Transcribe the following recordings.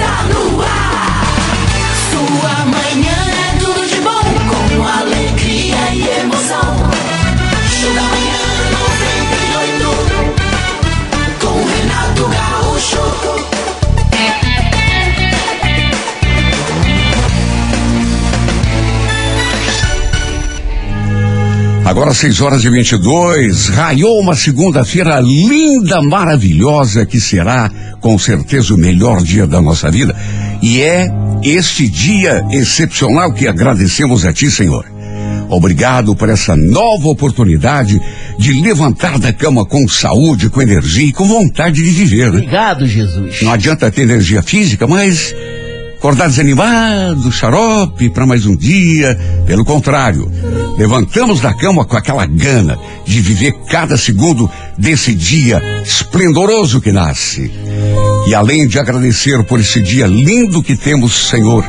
está no ar. Sua manhã Agora 6 horas e 22, raiou uma segunda-feira linda, maravilhosa, que será com certeza o melhor dia da nossa vida. E é este dia excepcional que agradecemos a Ti, Senhor. Obrigado por essa nova oportunidade de levantar da cama com saúde, com energia e com vontade de viver, né? Obrigado, Jesus. Não adianta ter energia física, mas acordar desanimado, xarope para mais um dia. Pelo contrário, levantamos da cama com aquela gana de viver cada segundo desse dia esplendoroso que nasce. E além de agradecer por esse dia lindo que temos, Senhor,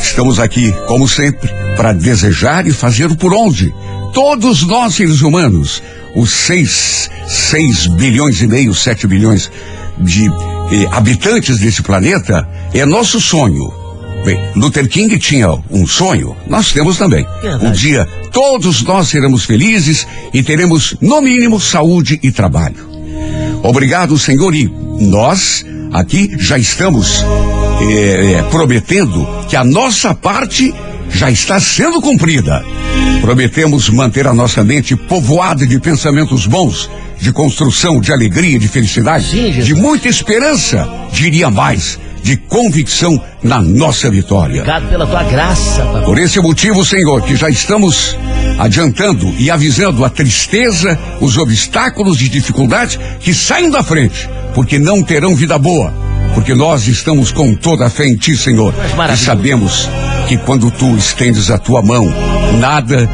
estamos aqui, como sempre, para desejar e fazer por onde? Todos nós, seres humanos, os seis, seis bilhões e meio, sete bilhões de eh, habitantes desse planeta, é nosso sonho. Bem, Luther King tinha um sonho, nós temos também. Verdade. Um dia todos nós seremos felizes e teremos, no mínimo, saúde e trabalho. Obrigado, Senhor, e nós aqui já estamos eh, eh, prometendo que a nossa parte já está sendo cumprida. Prometemos manter a nossa mente povoada de pensamentos bons, de construção, de alegria, de felicidade, Sim, de muita esperança, diria mais, de convicção na nossa vitória. Obrigado pela tua graça, papai. Por esse motivo, Senhor, que já estamos adiantando e avisando a tristeza, os obstáculos e dificuldades que saem da frente, porque não terão vida boa. Porque nós estamos com toda a fé em Ti, Senhor. E sabemos que quando Tu estendes a Tua mão, nada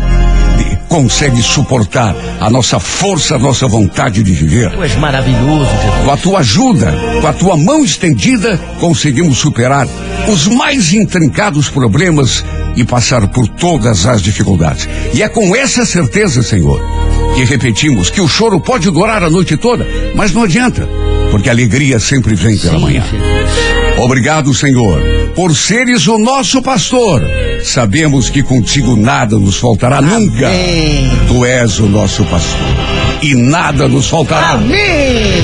consegue suportar a nossa força, a nossa vontade de viver. Tu és maravilhoso, Jesus. Com a tua ajuda, com a tua mão estendida, conseguimos superar os mais intrincados problemas e passar por todas as dificuldades. E é com essa certeza, Senhor, que repetimos que o choro pode durar a noite toda, mas não adianta, porque a alegria sempre vem pela Sim, manhã. Obrigado, Senhor, por seres o nosso pastor. Sabemos que contigo nada nos faltará nunca. Amém. Tu és o nosso pastor e nada nos faltará. Amém.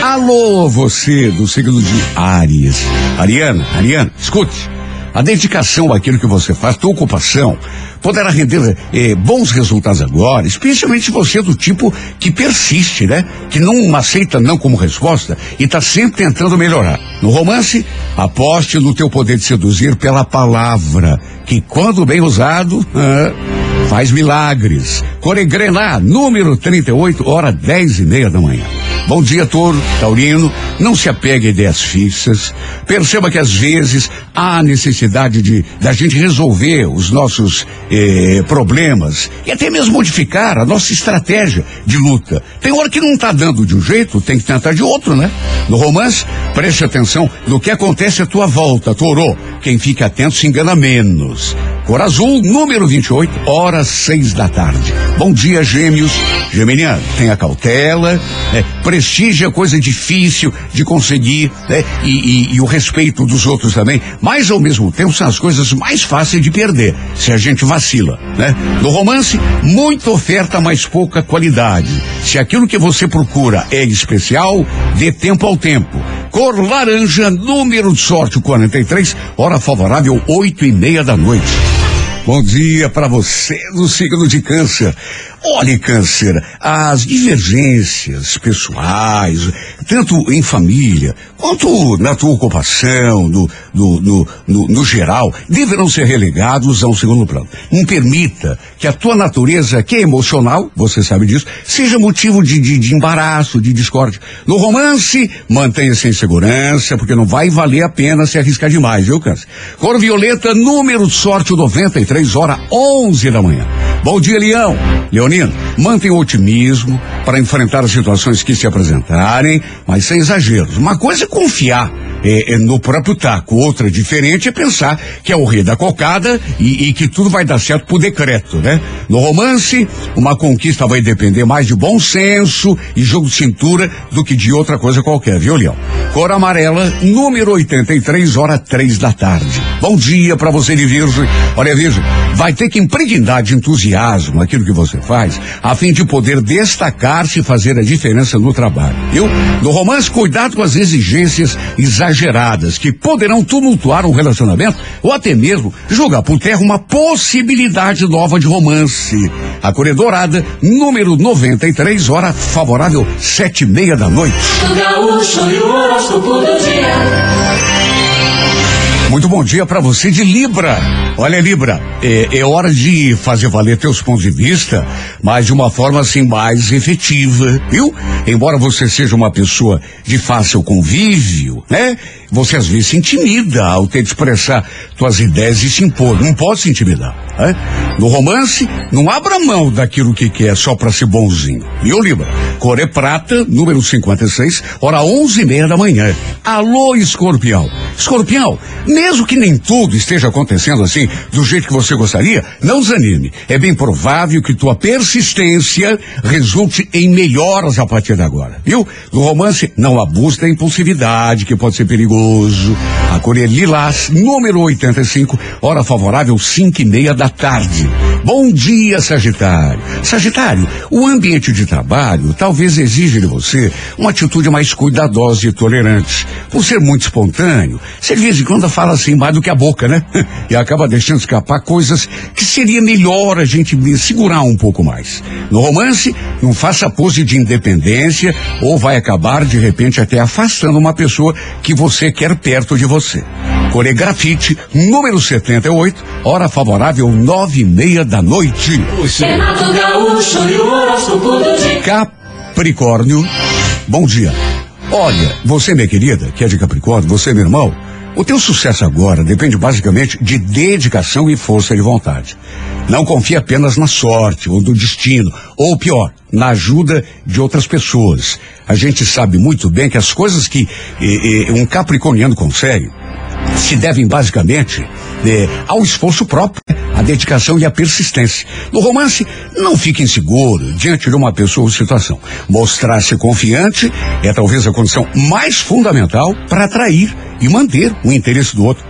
Alô, você do signo de Áries. Ariana, Ariana, escute. A dedicação àquilo que você faz, tua ocupação, poderá render eh, bons resultados agora, especialmente você do tipo que persiste, né? Que não aceita não como resposta e está sempre tentando melhorar. No romance, aposte no teu poder de seduzir pela palavra, que quando bem usado, ah, faz milagres. Coregrená, número 38, hora 10 e meia da manhã. Bom dia, Touro, Taurino. Não se apegue a ideias fixas. Perceba que às vezes há necessidade de da gente resolver os nossos eh, problemas e até mesmo modificar a nossa estratégia de luta. Tem hora que não está dando de um jeito, tem que tentar de outro, né? No romance, preste atenção no que acontece à tua volta, Touro. Quem fica atento se engana menos. Cor azul, número 28, horas seis da tarde. Bom dia, gêmeos. Geminiano, tenha cautela, né? prestigia coisa difícil de conseguir, né? E, e- e o respeito dos outros também. Mas, ao mesmo tempo, são as coisas mais fáceis de perder, se a gente vacila, né? No romance, muita oferta, mas pouca qualidade. Se aquilo que você procura é especial, dê tempo ao tempo. Cor laranja, número de sorte 43, hora favorável, oito e meia da noite. Bom dia para você do signo de câncer. Olhe, câncer, as divergências pessoais, tanto em família, quanto na tua ocupação, no, no, no, no, no geral, deverão ser relegados a um segundo plano. Não permita que a tua natureza, que é emocional, você sabe disso, seja motivo de, de, de embaraço, de discórdia. No romance, mantenha-se em segurança, porque não vai valer a pena se arriscar demais, viu, câncer? Cor violeta, número de sorte 93, hora 11 da manhã. Bom dia, Leão. Leonino, mantenha o otimismo para enfrentar as situações que se apresentarem, mas sem exageros. Uma coisa é confiar é, é no próprio taco, outra diferente é pensar que é o rei da cocada e, e que tudo vai dar certo por decreto, né? No romance, uma conquista vai depender mais de bom senso e jogo de cintura do que de outra coisa qualquer, viu, Leão? Cor amarela, número 83, hora três da tarde. Bom dia para você de Virgem. Olha, Virgem, vai ter que impregnar de entusiasmo aquilo que você faz, a fim de poder destacar-se e fazer a diferença no trabalho, viu? No romance, cuidado com as exigências exageradas que poderão tumultuar o relacionamento ou até mesmo jogar por terra uma possibilidade nova de romance. A cor dourada, número 93, hora favorável, sete e meia da noite. Gaúcho e o dia. Muito bom dia para você de Libra. Olha, Libra, é, é, hora de fazer valer teus pontos de vista, mas de uma forma assim mais efetiva, viu? Embora você seja uma pessoa de fácil convívio, né? Você às vezes se intimida ao ter de expressar tuas ideias e se impor. Não pode se intimidar. Né? No romance, não abra mão daquilo que quer só para ser bonzinho. Viu, Libra? Cor é prata, número 56, hora onze e meia da manhã. Alô, escorpião. Escorpião, mesmo que nem tudo esteja acontecendo assim, do jeito que você gostaria, não desanime. É bem provável que tua persistência resulte em melhoras a partir de agora, viu? No romance, não abuse da impulsividade, que pode ser perigoso. A cor é lilás, número 85, hora favorável, cinco e meia da tarde. Bom dia, Sagitário. Sagitário, o ambiente de trabalho talvez exija de você uma atitude mais cuidadosa e tolerante. Por ser muito espontâneo, você de vez em quando fala assim mais do que a boca, né? E acaba deixando escapar coisas que seria melhor a gente segurar um pouco mais. No romance, não faça pose de independência ou vai acabar de repente até afastando uma pessoa que você quer perto de você. Core grafite, número 78, hora favorável nove e meia da noite. Capricórnio, bom dia. Olha, você, minha querida, que é de Capricórnio, você, meu irmão, o teu sucesso agora depende basicamente de dedicação e força de vontade. Não confie apenas na sorte ou do destino, ou pior, na ajuda de outras pessoas. A gente sabe muito bem que as coisas que eh, eh, um capricorniano consegue se devem basicamente eh, ao esforço próprio, dedicação e a persistência. No romance, não fique inseguro diante de uma pessoa ou situação. Mostrar-se confiante é talvez a condição mais fundamental para atrair e manter o interesse do outro.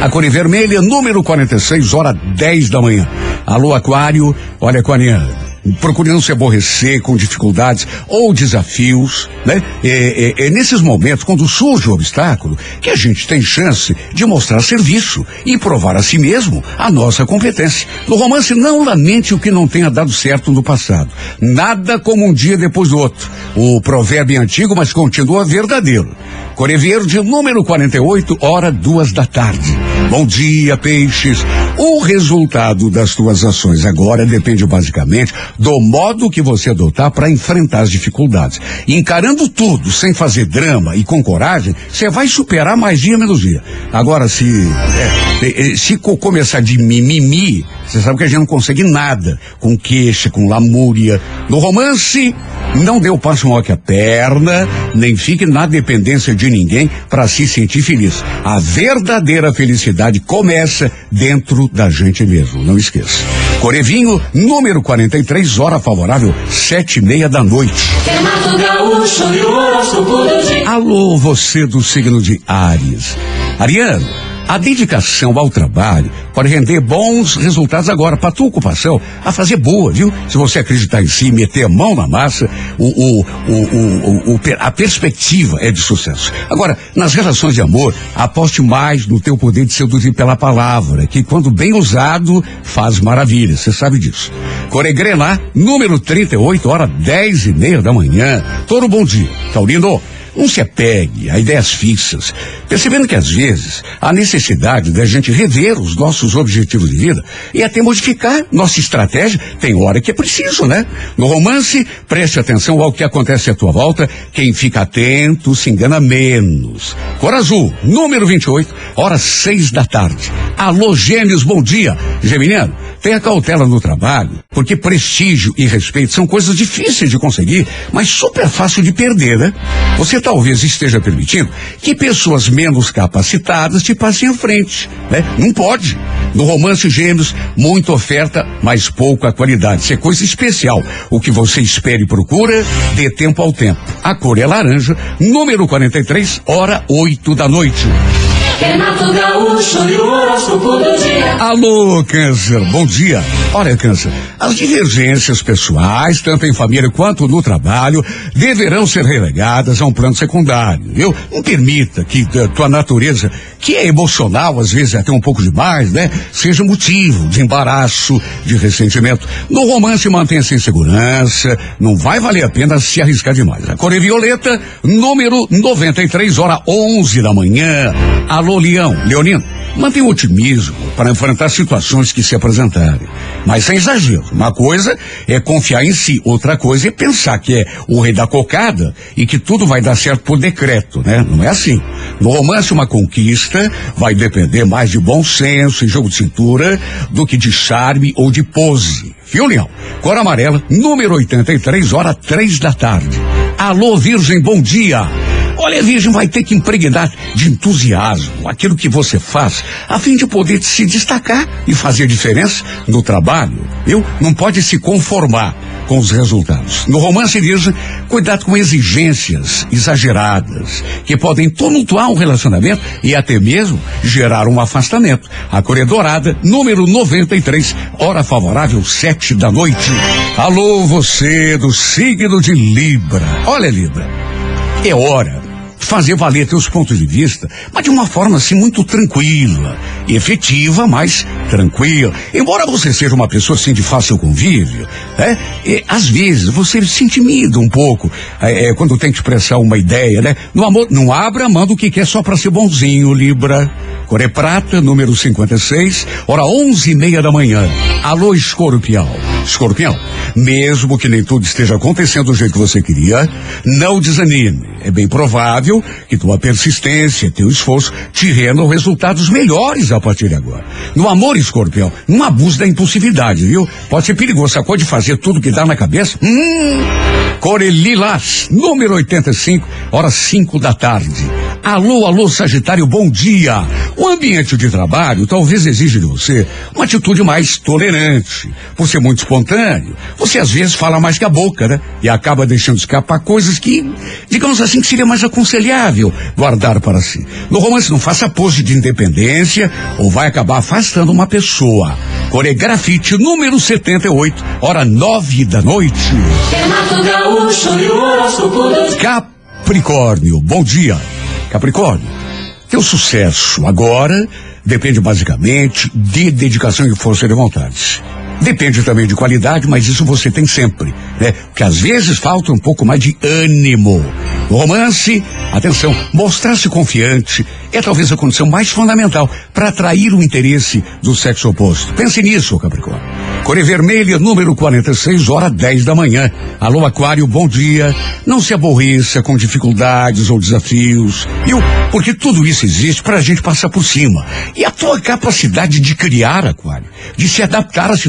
A cor é vermelha, número 46, hora 10 da manhã. Alô, Aquário. Olha, Aquariano. Procure não se aborrecer com dificuldades ou desafios, né? É, é- é nesses momentos, quando surge o obstáculo, que a gente tem chance de mostrar serviço e provar a si mesmo a nossa competência. No romance, não lamente o que não tenha dado certo no passado. Nada como um dia depois do outro. O provérbio é antigo, mas continua verdadeiro. Core Verde, número 48, hora duas da tarde. Bom dia, peixes. O resultado das tuas ações agora depende basicamente do modo que você adotar para enfrentar as dificuldades. Encarando tudo sem fazer drama e com coragem, você vai superar mais dia menos dia. Agora, se é, é, se co- começar de mimimi, você sabe que a gente não consegue nada com queixa, com lamúria. No romance, não dê o passo maior que a perna, nem fique na dependência de ninguém para se sentir feliz. A verdadeira felicidade começa dentro da gente mesmo, não esqueça. Corevinho, número 43, hora favorável, sete e meia da noite. Alô, você do signo de Áries. Ariano, a dedicação ao trabalho pode render bons resultados agora. Para tua ocupação, a fazer boa, viu? Se você acreditar em si, meter a mão na massa, o, o, o, o, a perspectiva é de sucesso. Agora, nas relações de amor, aposte mais no teu poder de seduzir pela palavra, que quando bem usado, faz maravilhas. Você sabe disso. Coregrenar, número 38, hora 10 e meia da manhã. Todo bom dia. Taurino, não se apegue a ideias fixas, percebendo que às vezes há necessidade da gente rever os nossos objetivos de vida e até modificar nossa estratégia. Tem hora que é preciso, né? No romance, preste atenção ao que acontece à tua volta. Quem fica atento se engana menos. Cor Azul, número 28, horas seis da tarde. Alô, gêmeos, bom dia. Geminiano, tenha cautela no trabalho, porque prestígio e respeito são coisas difíceis de conseguir, mas super fácil de perder, né? Você talvez esteja permitindo que pessoas menos capacitadas te passem à frente, né? Não pode. No romance Gêmeos, muita oferta, mas pouca qualidade. Isso é coisa especial. O que você espera e procura, dê tempo ao tempo. A cor é laranja, número 43, hora 8 da noite. Renato Gaúcho e o horóscopo do dia. Alô, Câncer, bom dia. Olha, Câncer, as divergências pessoais, tanto em família quanto no trabalho, deverão ser relegadas a um plano secundário, viu? Não permita que tua natureza, que é emocional, às vezes até um pouco demais, né? Seja motivo de embaraço, de ressentimento. No romance, mantenha-se em segurança, não vai valer a pena se arriscar demais. A cor é violeta, número 93, hora 11 da manhã. Alô, Leão, Leonino, mantenha o otimismo para enfrentar situações que se apresentarem. Mas sem exagero. Uma coisa é confiar em si, outra coisa é pensar que é o rei da cocada e que tudo vai dar certo por decreto, né? Não é assim. No romance, uma conquista vai depender mais de bom senso e jogo de cintura do que de charme ou de pose. Viu, Leão? Cor amarela, número 83, hora três da tarde. Alô, Virgem, bom dia. Olha, Virgem vai ter que impregnar de entusiasmo aquilo que você faz, a fim de poder se destacar e fazer diferença no trabalho. Eu não pode se conformar com os resultados. No romance Virgem, cuidado com exigências exageradas que podem tumultuar um relacionamento e até mesmo gerar um afastamento. A cor é dourada, número 93, hora favorável, sete da noite. Alô, você do signo de Libra. Olha, Libra, é hora fazer valer teus pontos de vista, mas de uma forma assim muito tranquila, efetiva, mas tranquila. Embora você seja uma pessoa assim de fácil convívio, né? E, às vezes você se intimida um pouco é, é, quando tem que expressar uma ideia, né? No amor, não abra manda o que quer só para ser bonzinho, Libra. Coré Prata, número 56, hora onze e meia da manhã. Alô, Escorpião. Escorpião, mesmo que nem tudo esteja acontecendo do jeito que você queria, não desanime. É bem provável que tua persistência, teu esforço te rendam resultados melhores a partir de agora. No amor, escorpião, não abuse da impulsividade, viu? Pode ser perigoso, sacou de fazer tudo que dá na cabeça? Hum. Corelilas, número 85, horas 5 da tarde. Alô, alô, Sagitário, bom dia. O ambiente de trabalho talvez exija de você uma atitude mais tolerante. Por ser muito espontâneo, você às vezes fala mais que a boca, né? E acaba deixando escapar coisas que, digamos assim, que seria mais aconselhável guardar para si. No romance, não faça pose de independência ou vai acabar afastando uma pessoa. Coregrafite número 78, hora nove da noite. Capricórnio, bom dia. Capricórnio, teu sucesso agora depende basicamente de dedicação e força de vontade. Depende também de qualidade, mas isso você tem sempre, né? Porque às vezes falta um pouco mais de ânimo. No romance, atenção, mostrar-se confiante é talvez a condição mais fundamental para atrair o interesse do sexo oposto. Pense nisso, Capricórnio. Cor vermelha, número 46, hora 10 da manhã. Alô, Aquário, bom dia. Não se aborreça com dificuldades ou desafios, viu? Porque tudo isso existe para a gente passar por cima. E a tua capacidade de criar, Aquário, de se adaptar às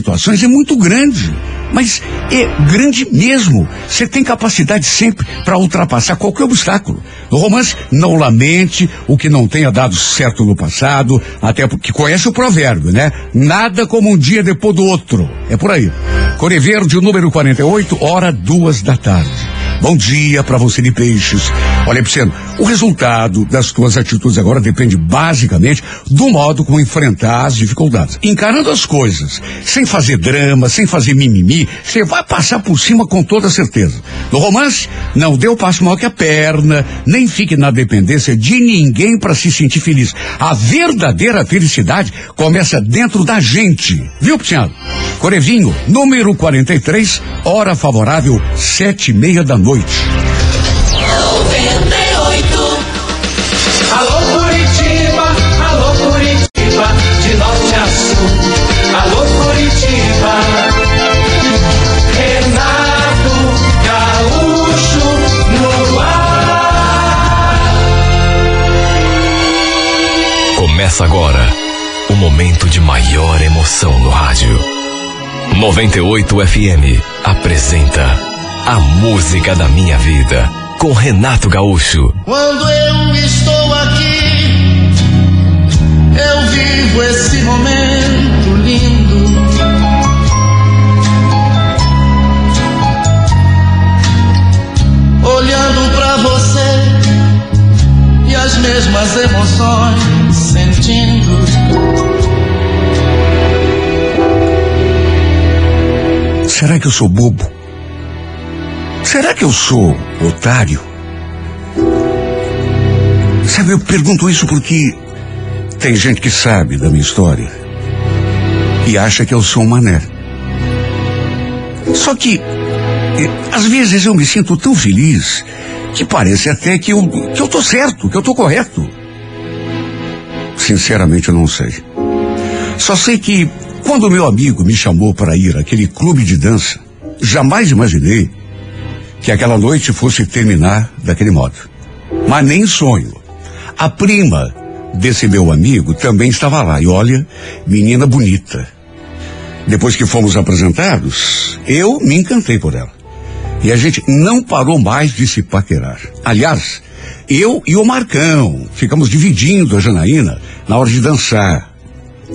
é muito grande. Mas é grande mesmo. Você tem capacidade sempre para ultrapassar qualquer obstáculo. No romance, não lamente o que não tenha dado certo no passado, até porque conhece o provérbio, né? Nada como um dia depois do outro. É por aí. Core Verde, número 48, hora duas da tarde. Bom dia para você de peixes. Olha, Pisciano, o resultado das tuas atitudes agora depende basicamente do modo como enfrentar as dificuldades. Encarando as coisas, sem fazer drama, sem fazer mimimi, você vai passar por cima com toda certeza. No romance, não dê o passo maior que a perna, nem fique na dependência de ninguém para se sentir feliz. A verdadeira felicidade começa dentro da gente. Viu, Pisciano? Corevinho, número 43, hora favorável, sete e meia da noite noite. 98. Alô Curitiba, alô Curitiba, de norte a sul. Alô Curitiba. Renato Gaúcho no ar. Começa agora o momento de maior emoção no rádio. 98 FM apresenta a Música da Minha Vida com Renato Gaúcho. Quando eu estou aqui, eu vivo esse momento lindo. Olhando pra você e as mesmas emoções sentindo. Será que eu sou bobo? Será que eu sou otário? Sabe, eu pergunto isso porque tem gente que sabe da minha história e acha que eu sou um mané. Só que, às vezes eu me sinto tão feliz que parece até que eu, que eu tô certo, que eu tô correto. Sinceramente, eu não sei. Só sei que quando meu amigo me chamou para ir àquele clube de dança, jamais imaginei que aquela noite fosse terminar daquele modo. Mas nem sonho. A prima desse meu amigo também estava lá. E olha, menina bonita. Depois que fomos apresentados, eu me encantei por ela. E a gente não parou mais de se paquerar. Aliás, eu e o Marcão ficamos dividindo a Janaína na hora de dançar.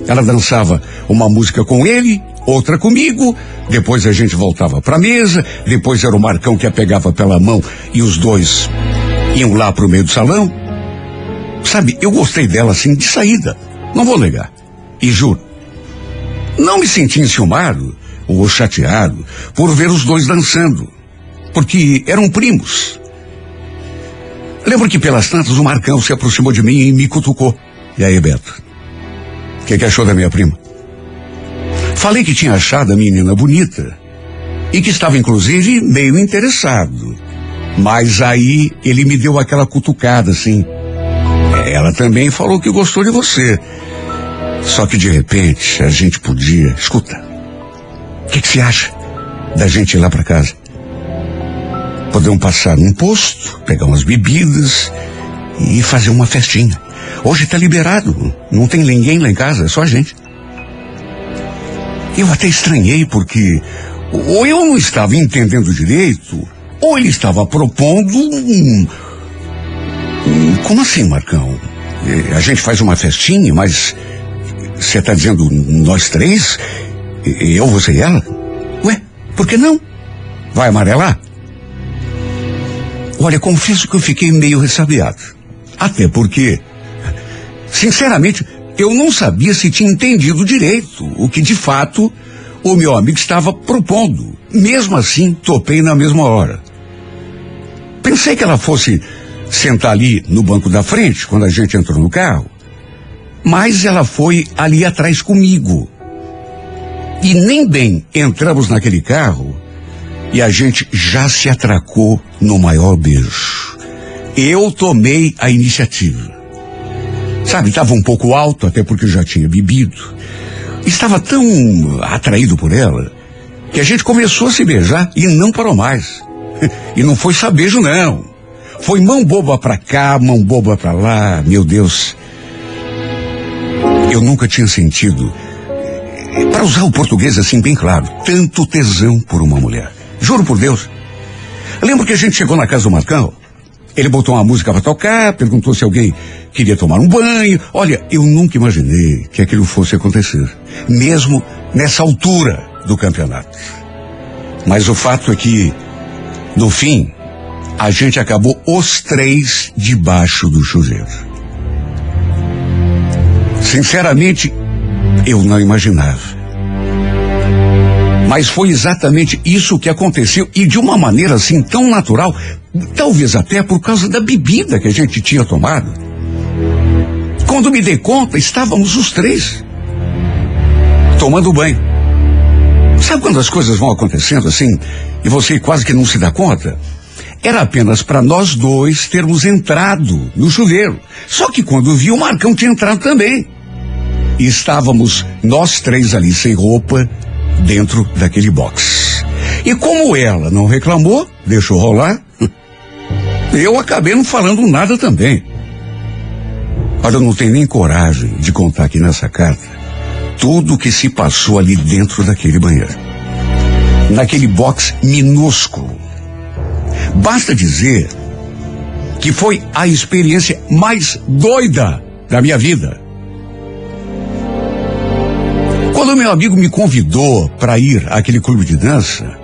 Ela dançava uma música com ele, outra comigo, depois a gente voltava para a mesa, depois era o Marcão que a pegava pela mão e os dois iam lá para o meio do salão. Sabe, eu gostei dela assim de saída, não vou negar. E juro, não me senti enciumado ou chateado por ver os dois dançando, porque eram primos. Lembro que pelas tantas o Marcão se aproximou de mim e me cutucou. E aí, Beto? O que, que achou da minha prima? Falei que tinha achado a menina bonita e que estava inclusive meio interessado. Mas aí ele me deu aquela cutucada assim. Ela também falou que gostou de você. Só que de repente a gente podia. Escuta. O que, que você acha da gente ir lá para casa? Podemos passar num posto, pegar umas bebidas e fazer uma festinha. Hoje tá liberado. Não tem ninguém lá em casa, é só a gente. Eu até estranhei porque ou eu não estava entendendo direito, ou ele estava propondo um. um como assim, Marcão? Eh, A gente faz uma festinha, mas você está dizendo nós três? Eu, você e ela? Ué, por que não? Vai amarelar? Olha, confesso que eu fiquei meio ressabiado. Até porque, sinceramente, eu não sabia se tinha entendido direito o que de fato o meu amigo estava propondo. Mesmo assim, topei na mesma hora. Pensei que ela fosse sentar ali no banco da frente quando a gente entrou no carro, mas ela foi ali atrás comigo. E nem bem entramos naquele carro e a gente já se atracou no maior beijo. Eu tomei a iniciativa. Sabe, estava um pouco alto, até porque já tinha bebido. Estava tão atraído por ela que a gente começou a se beijar e não parou mais. E não foi só beijo, não. Foi mão boba pra cá, mão boba pra lá, meu Deus. Eu nunca tinha sentido, para usar o português assim bem claro, tanto tesão por uma mulher. Juro por Deus. Eu lembro que a gente chegou na casa do Marcão, ele botou uma música para tocar, perguntou se alguém queria tomar um banho. Olha, eu nunca imaginei que aquilo fosse acontecer, mesmo nessa altura do campeonato. Mas o fato é que, no fim, a gente acabou os três debaixo do chuveiro. Sinceramente, eu não imaginava. Mas foi exatamente isso que aconteceu e de uma maneira assim tão natural, talvez até por causa da bebida que a gente tinha tomado. Quando me dei conta, estávamos os três tomando banho. Sabe quando as coisas vão acontecendo assim e você quase que não se dá conta? Era apenas para nós dois termos entrado no chuveiro. Só que quando vi o Marcão tinha entrado também. E estávamos nós três ali sem roupa dentro daquele box. E como ela não reclamou, deixou rolar, eu acabei não falando nada também. Olha, eu não tenho nem coragem de contar aqui nessa carta tudo o que se passou ali dentro daquele banheiro. Naquele box minúsculo. Basta dizer que foi a experiência mais doida da minha vida. Quando meu amigo me convidou para ir àquele clube de dança,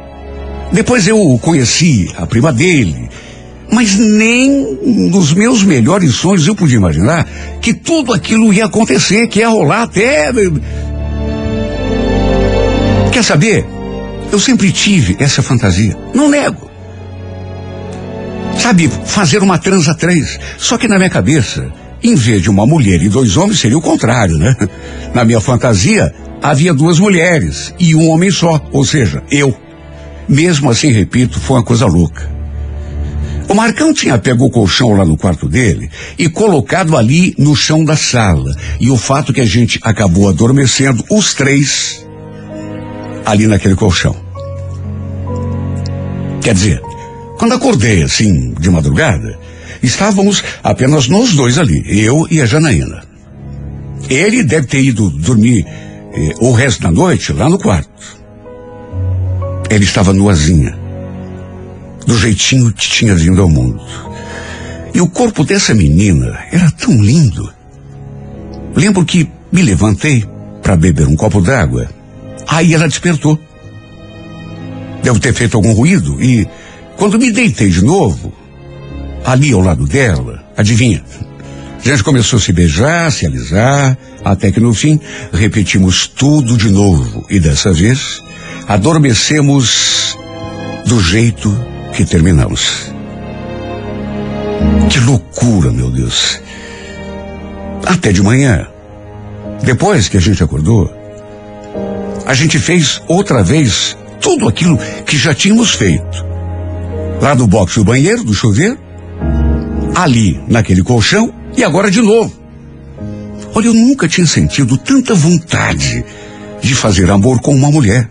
depois eu conheci a prima dele, mas nem nos meus melhores sonhos eu podia imaginar que tudo aquilo ia acontecer, que ia rolar até. Quer saber? Eu sempre tive essa fantasia. Não nego. Sabe, fazer uma transa três. Só que na minha cabeça, em vez de uma mulher e dois homens, seria o contrário, né? Na minha fantasia, havia duas mulheres e um homem só, ou seja, eu. Mesmo assim, repito, foi uma coisa louca. O Marcão tinha pego o colchão lá no quarto dele e colocado ali no chão da sala. E o fato que a gente acabou adormecendo, os três, ali naquele colchão. Quer dizer, quando acordei assim, de madrugada, estávamos apenas nós dois ali, eu e a Janaína. Ele deve ter ido dormir eh, o resto da noite lá no quarto. Ele estava nuazinha, do jeitinho que tinha vindo ao mundo. E o corpo dessa menina era tão lindo. Lembro que me levantei para beber um copo d'água. Aí ela despertou. Devo ter feito algum ruído e, quando me deitei de novo, ali ao lado dela, adivinha? A gente começou a se beijar, se alisar, até que no fim repetimos tudo de novo. E dessa vez adormecemos do jeito que terminamos. Que loucura, meu Deus. Até de manhã. Depois que a gente acordou, a gente fez outra vez tudo aquilo que já tínhamos feito. Lá no box do banheiro, do chuveiro, ali naquele colchão e agora de novo. Olha, eu nunca tinha sentido tanta vontade de fazer amor com uma mulher.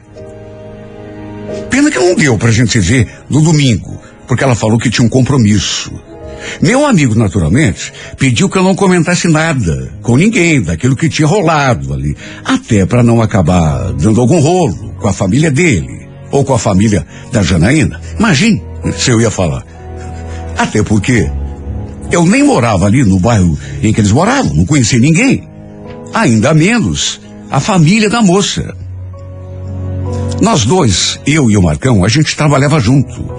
Pena que não deu pra gente se ver no domingo, porque ela falou que tinha um compromisso. Meu amigo, naturalmente, pediu que eu não comentasse nada com ninguém daquilo que tinha rolado ali, até para não acabar dando algum rolo com a família dele ou com a família da Janaína. Imagine se eu ia falar. Até porque eu nem morava ali no bairro em que eles moravam, não conhecia ninguém. Ainda menos a família da moça. Nós dois, eu e o Marcão, a gente trabalhava junto.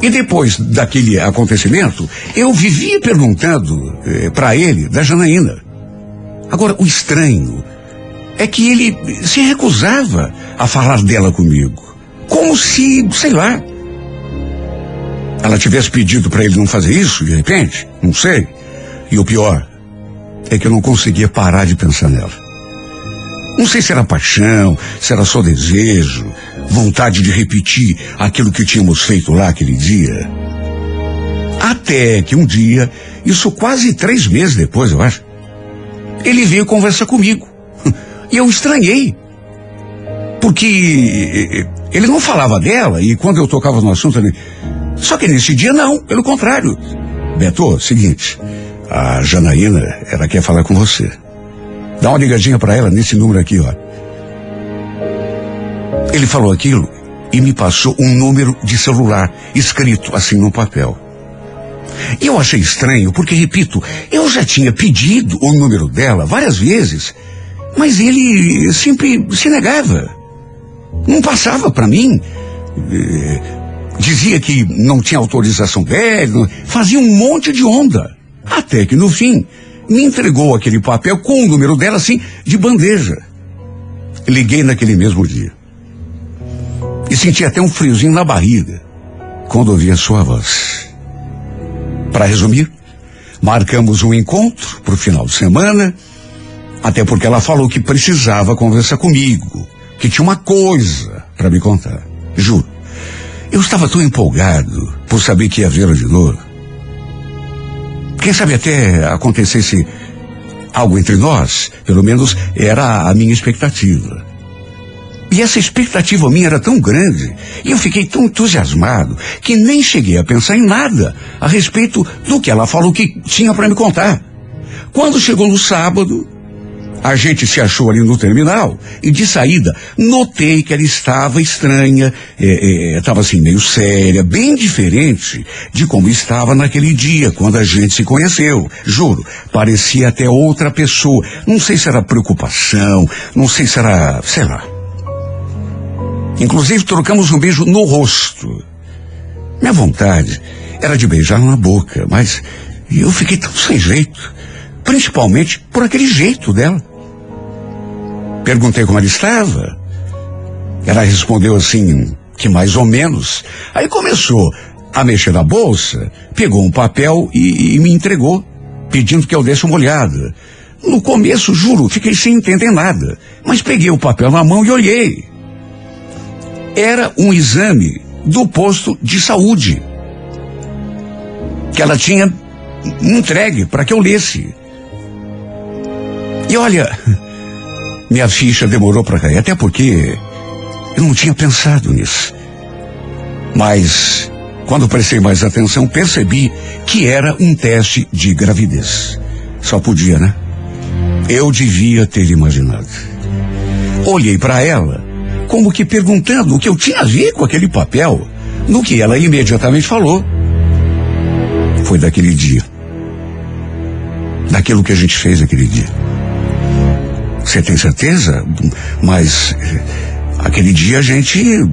E depois daquele acontecimento, eu vivia perguntando eh, para ele da Janaína. Agora, o estranho é que ele se recusava a falar dela comigo. Como se, sei lá, ela tivesse pedido para ele não fazer isso, de repente, não sei. E o pior é que eu não conseguia parar de pensar nela. Não sei se era paixão, se era só desejo, vontade de repetir aquilo que tínhamos feito lá aquele dia. Até que um dia, isso quase três meses depois, eu acho, ele veio conversar comigo. E eu estranhei. Porque ele não falava dela e quando eu tocava no assunto, ele. Só que nesse dia não, pelo contrário. Beto, seguinte, a Janaína, ela quer falar com você. Dá uma ligadinha para ela nesse número aqui, ó. Ele falou aquilo e me passou um número de celular escrito assim no papel. E eu achei estranho, porque, repito, eu já tinha pedido o número dela várias vezes, mas ele sempre se negava. Não passava para mim. Dizia que não tinha autorização dele, fazia um monte de onda. Até que no fim, me entregou aquele papel com o número dela, assim, de bandeja. Liguei naquele mesmo dia. E senti até um friozinho na barriga quando ouvi a sua voz. Para resumir, marcamos um encontro para o final de semana, até porque ela falou que precisava conversar comigo, que tinha uma coisa para me contar. Juro. Eu estava tão empolgado por saber que ia vê-la de novo. Quem sabe até acontecesse algo entre nós, pelo menos era a minha expectativa. E essa expectativa minha era tão grande, e eu fiquei tão entusiasmado, que nem cheguei a pensar em nada a respeito do que ela falou que tinha para me contar. Quando chegou no sábado, a gente se achou ali no terminal e de saída notei que ela estava estranha, estava assim meio séria, bem diferente de como estava naquele dia quando a gente se conheceu. Juro, parecia até outra pessoa. Não sei se era preocupação, não sei se era, sei lá. Inclusive trocamos um beijo no rosto. Minha vontade era de beijar na boca, mas eu fiquei tão sem jeito, principalmente por aquele jeito dela. Perguntei como ela estava. Ela respondeu assim, que mais ou menos. Aí começou a mexer na bolsa, pegou um papel e, e me entregou, pedindo que eu desse uma olhada. No começo, juro, fiquei sem entender nada, mas peguei o papel na mão e olhei. Era um exame do posto de saúde que ela tinha entregue para que eu lesse. E olha, minha ficha demorou para cair, até porque eu não tinha pensado nisso. Mas, quando prestei mais atenção, percebi que era um teste de gravidez. Só podia, né? Eu devia ter imaginado. Olhei para ela, como que perguntando o que eu tinha a ver com aquele papel, no que ela imediatamente falou. Foi daquele dia. Daquilo que a gente fez aquele dia. Você tem certeza? Mas eh, aquele dia a gente.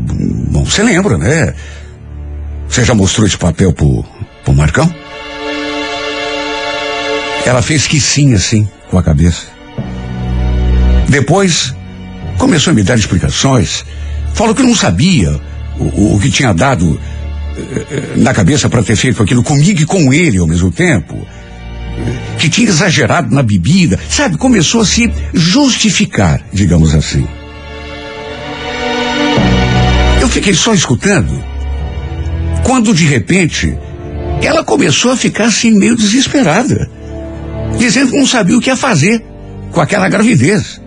Bom, você lembra, né? Você já mostrou esse papel pro, pro Marcão? Ela fez que sim, assim, com a cabeça. Depois, começou a me dar explicações. Falou que não sabia o, o, que tinha dado eh, eh, na cabeça para ter feito aquilo comigo e com ele ao mesmo tempo. Que tinha exagerado na bebida. Sabe, começou a se justificar, digamos assim. Eu fiquei só escutando. Quando de repente, ela começou a ficar assim meio desesperada. Dizendo que não sabia o que ia fazer com aquela gravidez.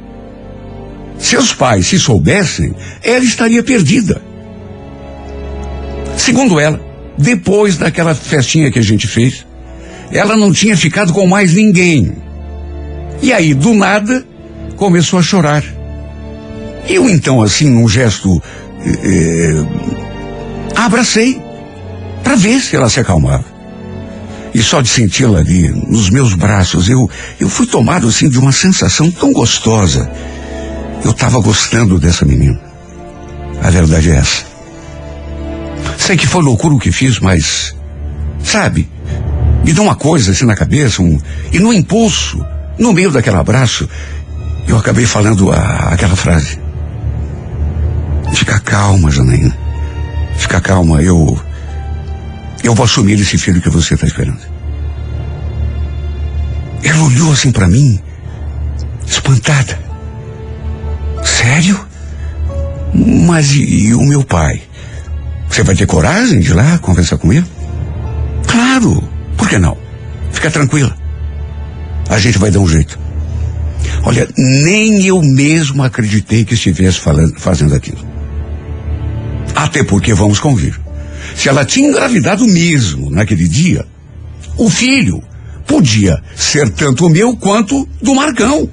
Seus pais, se soubessem, ela estaria perdida. Segundo ela, depois daquela festinha que a gente fez, ela não tinha ficado com mais ninguém. E aí, do nada, começou a chorar. Eu então, assim, num gesto, eh, abracei para ver se ela se acalmava. E só de senti-la ali nos meus braços, eu, eu fui tomado assim de uma sensação tão gostosa. Eu estava gostando dessa menina. A verdade é essa. Sei que foi loucura o que fiz, mas sabe, me dá uma coisa assim na cabeça, um, e no impulso, no meio daquele abraço, eu acabei falando a, aquela frase. Fica calma, Janaína. Fica calma, eu. Eu vou assumir esse filho que você está esperando. Ela olhou assim para mim, espantada. Sério? Mas e, e, o meu pai? Você vai ter coragem de ir lá conversar com ele? Claro, por que não? Fica tranquila. A gente vai dar um jeito. Olha, nem eu mesmo acreditei que estivesse falando, fazendo aquilo. Até porque, vamos convir, se ela tinha engravidado mesmo naquele dia, o filho podia ser tanto meu quanto do Marcão.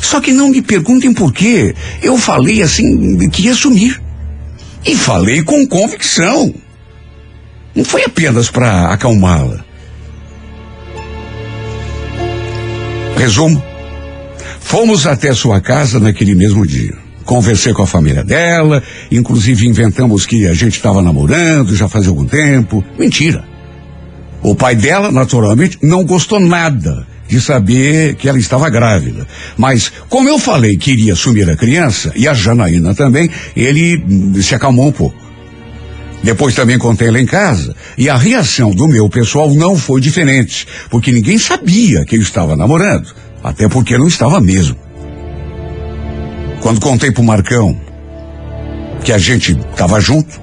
Só que não me perguntem por quê. Eu falei assim que ia sumir. E falei com convicção. Não foi apenas para acalmá-la. Resumo. Fomos até sua casa naquele mesmo dia. Conversei com a família dela, inclusive inventamos que a gente estava namorando já fazia algum tempo. Mentira. O pai dela, naturalmente, não gostou nada de saber que ela estava grávida. Mas, como eu falei que iria assumir a criança, e a Janaína também, ele se acalmou um pouco. Depois também contei lá em casa, e a reação do meu pessoal não foi diferente, porque ninguém sabia que eu estava namorando, até porque não estava mesmo. Quando contei pro Marcão que a gente estava junto,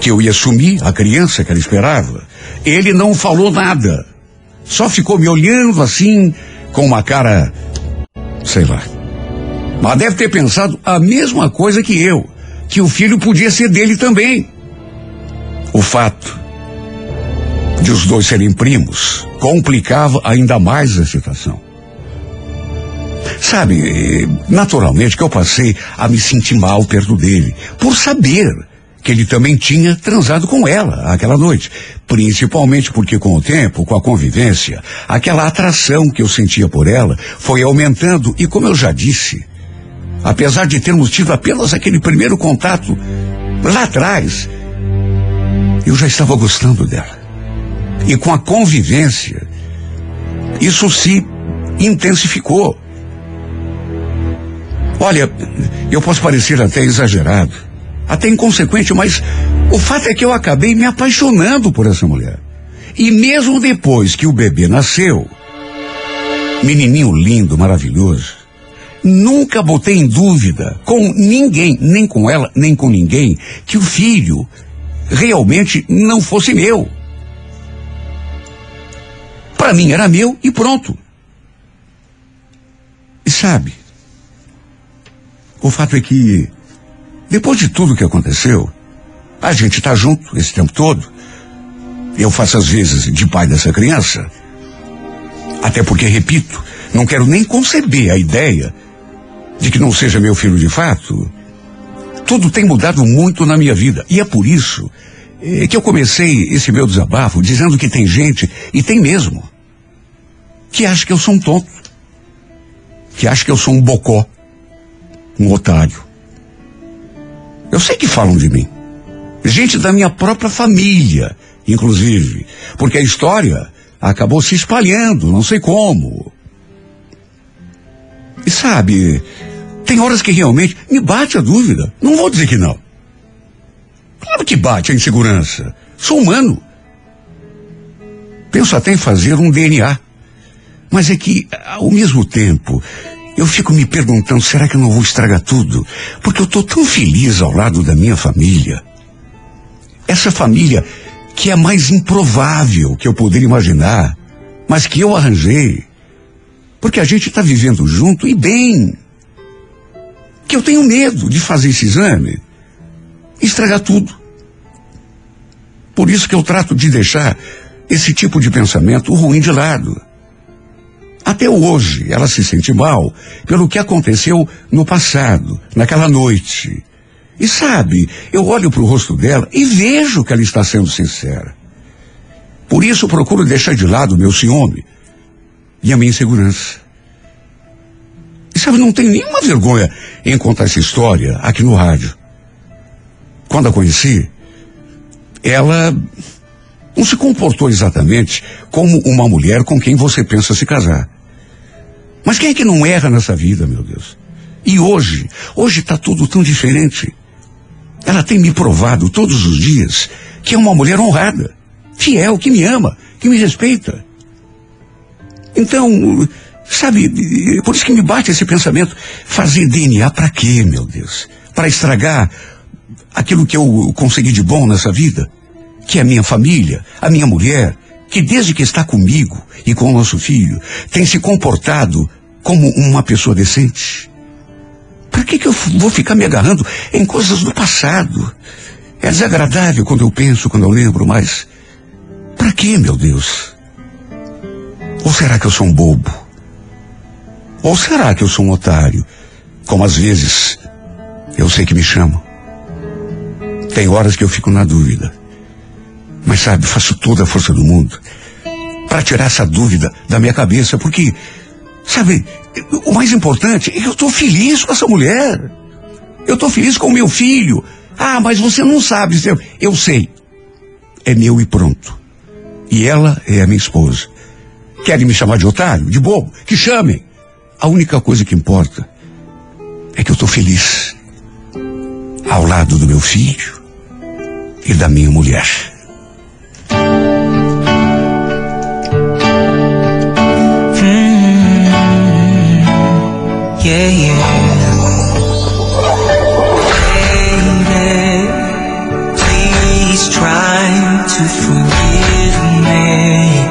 que eu ia assumir a criança que ela esperava, ele não falou nada. Só ficou me olhando assim, com uma cara. sei lá. Mas deve ter pensado a mesma coisa que eu, que o filho podia ser dele também. O fato de os dois serem primos complicava ainda mais a situação. Sabe, naturalmente que eu passei a me sentir mal perto dele, por saber que ele também tinha transado com ela aquela noite. Principalmente porque com o tempo, com a convivência, aquela atração que eu sentia por ela foi aumentando e como eu já disse, apesar de termos tido apenas aquele primeiro contato lá atrás, eu já estava gostando dela. E com a convivência, isso se intensificou. Olha, eu posso parecer até exagerado, até inconsequente, mas o fato é que eu acabei me apaixonando por essa mulher. E mesmo depois que o bebê nasceu, menininho lindo, maravilhoso, nunca botei em dúvida com ninguém, nem com ela, nem com ninguém, que o filho realmente não fosse meu. Para mim era meu e pronto. E sabe, o fato é que, depois de tudo que aconteceu, a gente tá junto esse tempo todo. Eu faço às vezes de pai dessa criança. Até porque, repito, não quero nem conceber a ideia de que não seja meu filho de fato. Tudo tem mudado muito na minha vida. E é por isso eh, que eu comecei esse meu desabafo dizendo que tem gente, e tem mesmo, que acha que eu sou um tonto. Que acha que eu sou um bocó um otário. Eu sei que falam de mim. Gente da minha própria família, inclusive. Porque a história acabou se espalhando, não sei como. E sabe, tem horas que realmente me bate a dúvida. Não vou dizer que não. Claro que bate a insegurança. Sou humano. Penso até em fazer um DNA. Mas é que, ao mesmo tempo, eu fico me perguntando, será que eu não vou estragar tudo? Porque eu estou tão feliz ao lado da minha família. Essa família que é a mais improvável que eu poderia imaginar, mas que eu arranjei. Porque a gente está vivendo junto e bem. Que eu tenho medo de fazer esse exame e estragar tudo. Por isso que eu trato de deixar esse tipo de pensamento ruim de lado. Até hoje ela se sente mal pelo que aconteceu no passado, naquela noite. E sabe, eu olho para o rosto dela e vejo que ela está sendo sincera. Por isso procuro deixar de lado meu ciúme e a minha insegurança. E sabe, não tenho nenhuma vergonha em contar essa história aqui no rádio. Quando a conheci, ela não se comportou exatamente como uma mulher com quem você pensa se casar. Mas quem é que não erra nessa vida, meu Deus? E hoje, hoje está tudo tão diferente. Ela tem me provado todos os dias que é uma mulher honrada, fiel, que me ama, que me respeita. Então, sabe, por isso que me bate esse pensamento. Fazer DNA para quê, meu Deus? Para estragar aquilo que eu consegui de bom nessa vida? Que é a minha família, a minha mulher, que desde que está comigo e com o nosso filho, tem se comportado como uma pessoa decente. Para que, que eu vou ficar me agarrando em coisas do passado? É desagradável quando eu penso, quando eu lembro, mas para que, meu Deus? Ou será que eu sou um bobo? Ou será que eu sou um otário? Como às vezes eu sei que me chamam. Tem horas que eu fico na dúvida. Mas sabe, faço toda a força do mundo para tirar essa dúvida da minha cabeça, porque, sabe, o mais importante é que eu estou feliz com essa mulher. Eu estou feliz com o meu filho. Ah, mas você não sabe. Eu sei. É meu e pronto. E ela é a minha esposa. Querem me chamar de otário, de bobo? Que chamem. A única coisa que importa é que eu estou feliz ao lado do meu filho e da minha mulher. Yeah, yeah. Baby, please try to forgive me.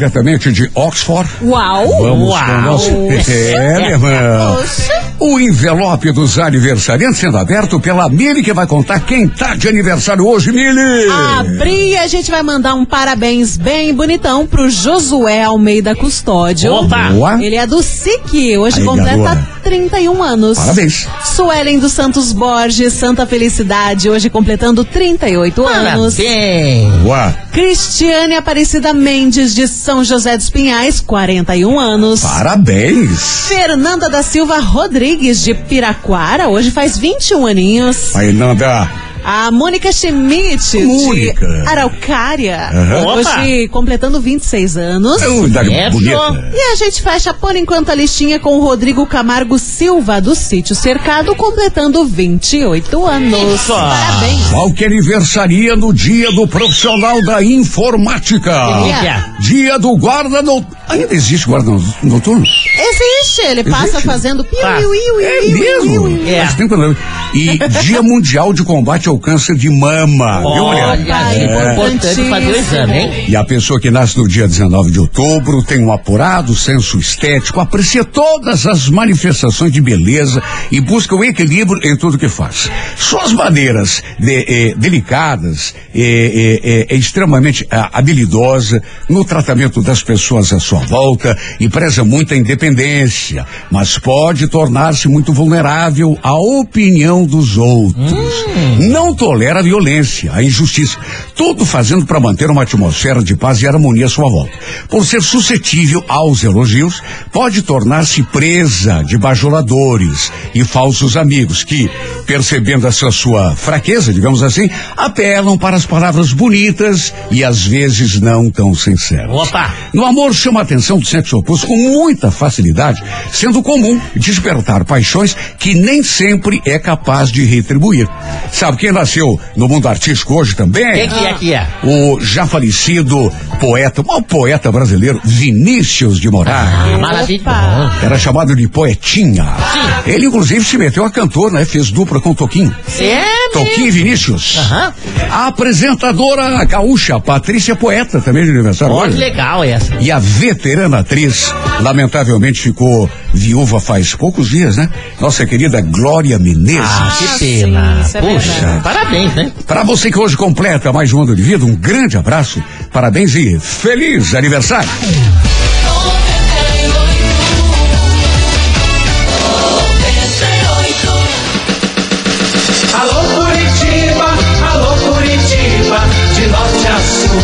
Diretamente de Oxford, Uau! vamos Uau. com o nosso. É, meu irmão. O envelope dos aniversariantes sendo aberto pela Mili, que vai contar quem tá de aniversário hoje, Mili. Abri, a gente vai mandar um parabéns bem bonitão pro Josué Almeida Custódio. Opa! Boa. Ele é do SIC, hoje Aí, completa garota. 31 anos. Parabéns. Suelen dos Santos Borges, Santa Felicidade, hoje completando 38 anos. Parabéns. Boa. Cristiane Aparecida Mendes, de São José dos Pinhais, 41 anos. Parabéns. Fernanda da Silva Rodrigues, de Piraquara, hoje faz 21 aninhos. Aí, Nanda. A Mônica Schmidt, Mônica. de Araucária, Aham. hoje completando 26 anos. Uh, da É, bonita. E a gente fecha por enquanto a listinha com o Rodrigo Camargo Silva, do Sítio Cercado, completando 28 anos. Isso. Parabéns. Qual que aniversaria no dia do profissional da informática? Dia. Dia do guarda noturno. Ainda existe guarda noturno? Existe, ele passa Existe? fazendo piu, Passa. iu, iu, É iu, mesmo? iu, iu. É. Faz tempo não. E Dia Mundial de Combate ao Câncer de Mama. Viu, mulher? Olha, é importante fazer o exame, hein? E a pessoa que nasce no dia 19 de outubro tem um apurado senso estético, aprecia todas as manifestações de beleza e busca o equilíbrio em tudo que faz. Suas maneiras de- eh, delicadas, eh, eh, eh, é extremamente ah, habilidosa no tratamento das pessoas à sua volta e preza muito a independência, mas pode tornar-se muito vulnerável à opinião dos outros. Não tolera a violência, a injustiça, tudo fazendo para manter uma atmosfera de paz e harmonia à sua volta. Por ser suscetível aos elogios, pode tornar-se presa de bajuladores e falsos amigos que, percebendo essa sua fraqueza, digamos assim, apelam para as palavras bonitas e às vezes não tão sinceras. Opa! No amor chama a atenção do sexo oposto com muita facilidade, sendo comum despertar paixões que nem sempre é capaz de retribuir. Sabe quem nasceu no mundo artístico hoje também? Quem que é que é? O já falecido poeta, o maior poeta brasileiro, Vinícius de Moraes. Ah, maravilha. Era chamado de Poetinha. Ele, inclusive, se meteu a cantor, né? Fez dupla com o Toquinho. É Toquinho e Vinícius. Aham. A apresentadora gaúcha, Patrícia Poeta, também de aniversário Olha legal essa. E a veterana atriz, lamentavelmente ficou viúva faz poucos dias, né? Nossa querida Glória Menezes. Ah, que Ah, pena. sim, isso é Puxa. Parabéns, né? Para você que hoje completa mais um ano de vida, um grande abraço, parabéns e feliz aniversário. Alô Curitiba, alô Curitiba, de norte a sul.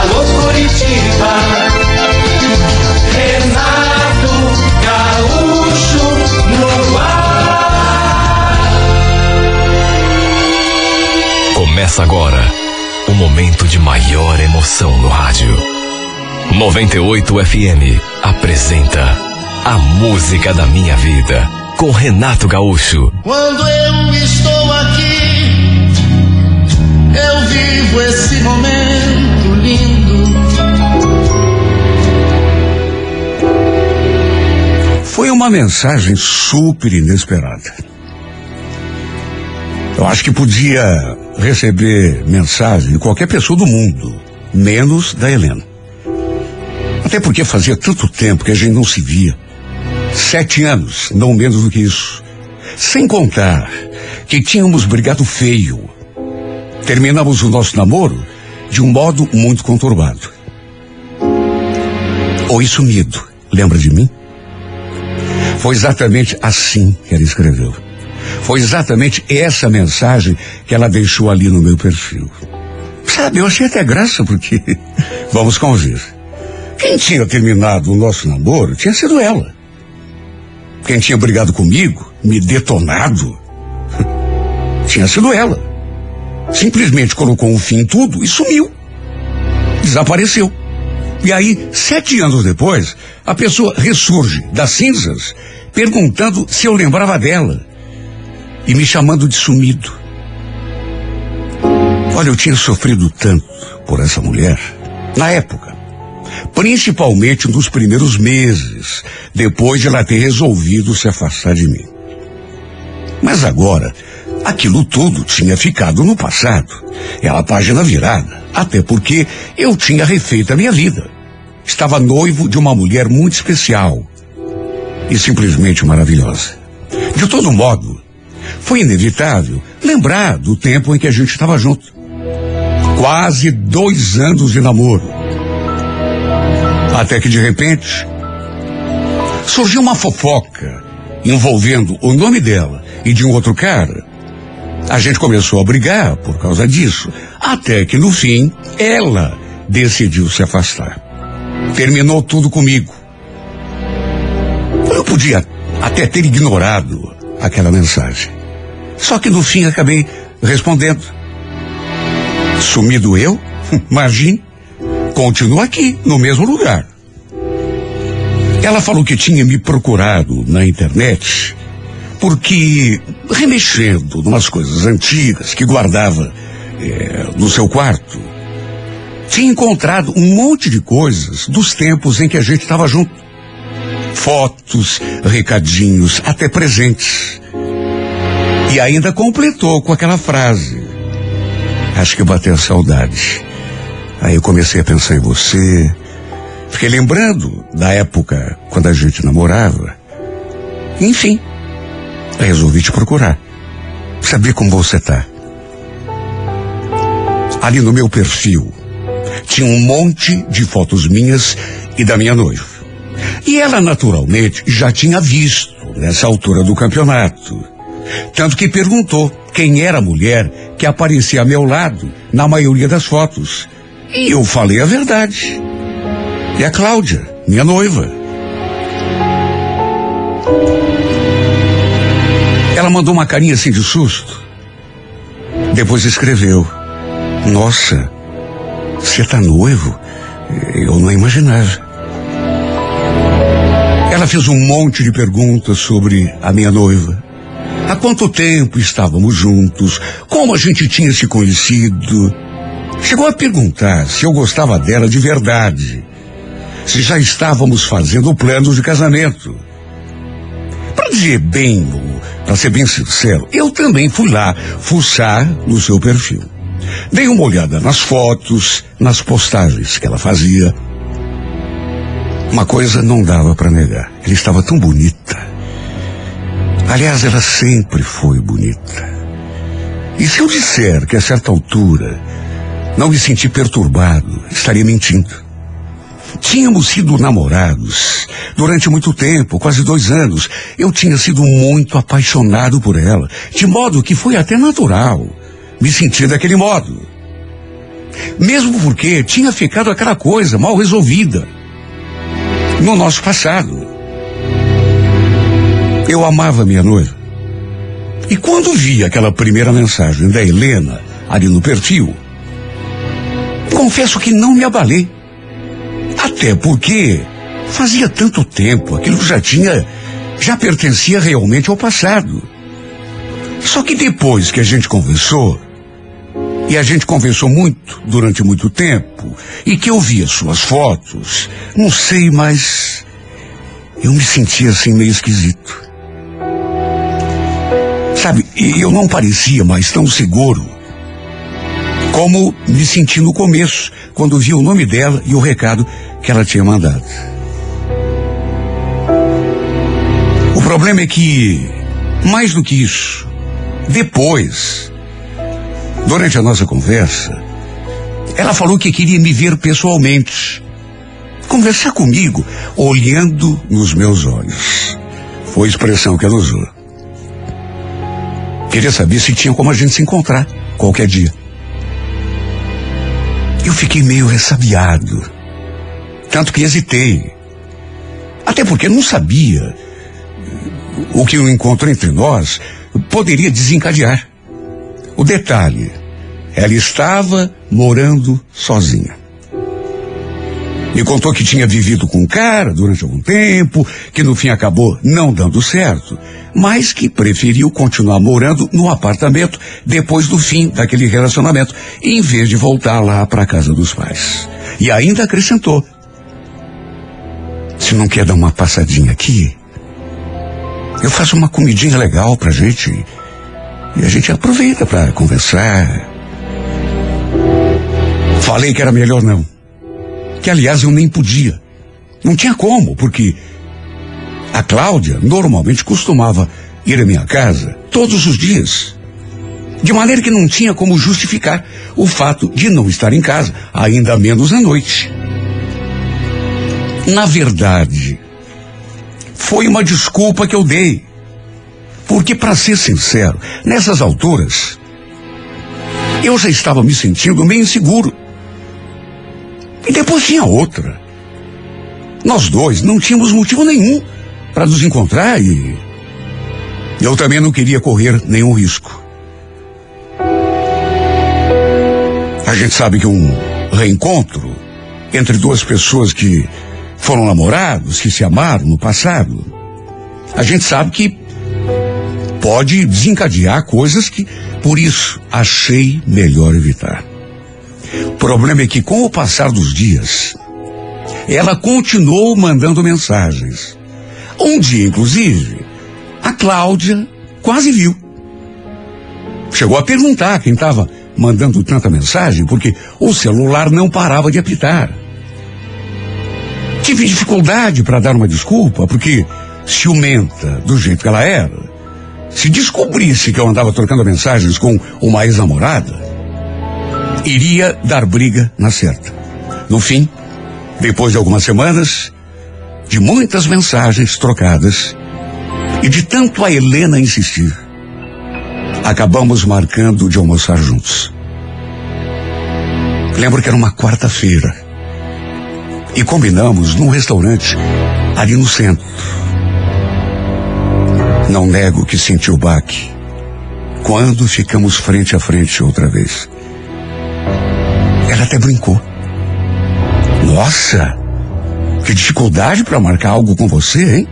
Alô Curitiba. Começa agora o momento de maior emoção no rádio. 98 FM apresenta A Música da Minha Vida com Renato Gaúcho. Quando eu estou aqui, eu vivo esse momento lindo. Foi uma mensagem super inesperada. Eu acho que podia receber mensagem de qualquer pessoa do mundo, menos da Helena. Até porque fazia tanto tempo que a gente não se via. Sete anos, não menos do que isso. Sem contar que tínhamos brigado feio. Terminamos o nosso namoro de um modo muito conturbado. Oi, sumido. Lembra de mim? Foi exatamente assim que ela escreveu. Foi exatamente essa mensagem que ela deixou ali no meu perfil. Sabe, eu achei até graça porque, vamos convir, quem tinha terminado o nosso namoro tinha sido ela. Quem tinha brigado comigo, me detonado, tinha sido ela. Simplesmente colocou um fim em tudo e sumiu. Desapareceu. E aí, sete anos depois, a pessoa ressurge das cinzas, perguntando se eu lembrava dela e me chamando de sumido. Olha, eu tinha sofrido tanto por essa mulher na época, principalmente nos primeiros meses, depois de ela ter resolvido se afastar de mim. Mas agora, aquilo tudo tinha ficado no passado. Era a página virada, até porque eu tinha refeito a minha vida. Estava noivo de uma mulher muito especial e simplesmente maravilhosa. De todo modo, foi inevitável lembrar do tempo em que a gente estava junto. Quase dois anos de namoro. Até que de repente surgiu uma fofoca envolvendo o nome dela e de um outro cara. A gente começou a brigar por causa disso, até que no fim ela decidiu se afastar. Terminou tudo comigo. Eu podia até ter ignorado aquela mensagem. Só que no fim acabei respondendo. Sumido eu? Imagine. Continuo aqui, no mesmo lugar. Ela falou que tinha me procurado na internet porque, remexendo umas coisas antigas que guardava eh, no seu quarto, tinha encontrado um monte de coisas dos tempos em que a gente estava junto. Fotos, recadinhos, até presentes. E ainda completou com aquela frase. Acho que bateu a saudade. Aí eu comecei a pensar em você. Fiquei lembrando da época quando a gente namorava. Enfim, resolvi te procurar. Saber como você tá. Ali no meu perfil tinha um monte de fotos minhas e da minha noiva. E ela, naturalmente, já tinha visto nessa altura do campeonato. Tanto que perguntou quem era a mulher que aparecia a meu lado na maioria das fotos. E eu falei a verdade. É a Cláudia, minha noiva. Ela mandou uma carinha assim de susto. Depois escreveu: Nossa, você tá noivo? Eu não imaginava. Ela fez um monte de perguntas sobre a minha noiva. Há quanto tempo estávamos juntos? Como a gente tinha se conhecido? Chegou a perguntar se eu gostava dela de verdade. Se já estávamos fazendo planos de casamento. Para dizer bem, para ser bem sincero, eu também fui lá fuçar no seu perfil. Dei uma olhada nas fotos, nas postagens que ela fazia. Uma coisa não dava para negar. Ela estava tão bonita. Aliás, ela sempre foi bonita. E se eu disser que a certa altura não me senti perturbado, estaria mentindo. Tínhamos sido namorados durante muito tempo, quase dois anos. Eu tinha sido muito apaixonado por ela, de modo que foi até natural me sentir daquele modo. Mesmo porque tinha ficado aquela coisa mal resolvida no nosso passado. Eu amava minha noiva. E quando vi aquela primeira mensagem da Helena ali no perfil, confesso que não me abalei. Até porque fazia tanto tempo, aquilo já tinha, já pertencia realmente ao passado. Só que depois que a gente conversou, e a gente conversou muito durante muito tempo, e que eu via suas fotos, não sei, mas eu me sentia assim meio esquisito. Sabe, eu não parecia mais tão seguro como me senti no começo, quando vi o nome dela e o recado que ela tinha mandado. O problema é que, mais do que isso, depois, durante a nossa conversa, ela falou que queria me ver pessoalmente, conversar comigo, olhando nos meus olhos. Foi a expressão que ela usou. Queria saber se tinha como a gente se encontrar qualquer dia. Eu fiquei meio ressabiado. Tanto que hesitei. Até porque não sabia o que o encontro entre nós poderia desencadear. O detalhe, ela estava morando sozinha. Me contou que tinha vivido com um cara durante algum tempo, que no fim acabou não dando certo, mas que preferiu continuar morando no apartamento depois do fim daquele relacionamento, em vez de voltar lá para a casa dos pais. E ainda acrescentou: Se não quer dar uma passadinha aqui, eu faço uma comidinha legal pra gente. E a gente aproveita pra conversar. Falei que era melhor não. Que aliás eu nem podia. Não tinha como, porque a Cláudia normalmente costumava ir à minha casa todos os dias. De maneira que não tinha como justificar o fato de não estar em casa, ainda menos à noite. Na verdade, foi uma desculpa que eu dei. Porque, para ser sincero, nessas alturas, eu já estava me sentindo meio inseguro. E depois tinha outra. Nós dois não tínhamos motivo nenhum para nos encontrar e eu também não queria correr nenhum risco. A gente sabe que um reencontro entre duas pessoas que foram namorados, que se amaram no passado, a gente sabe que pode desencadear coisas que, por isso, achei melhor evitar. O problema é que, com o passar dos dias, ela continuou mandando mensagens. Um dia, inclusive, a Cláudia quase viu. Chegou a perguntar quem estava mandando tanta mensagem, porque o celular não parava de apitar. Tive dificuldade para dar uma desculpa, porque ciumenta do jeito que ela era, se descobrisse que eu andava trocando mensagens com uma ex-namorada, iria dar briga na certa. No fim, depois de algumas semanas, de muitas mensagens trocadas e de tanto a Helena insistir, acabamos marcando de almoçar juntos. Lembro que era uma quarta-feira e combinamos num restaurante ali no centro. Não nego que senti o baque quando ficamos frente a frente outra vez. Ela até brincou. Nossa, que dificuldade para marcar algo com você, hein?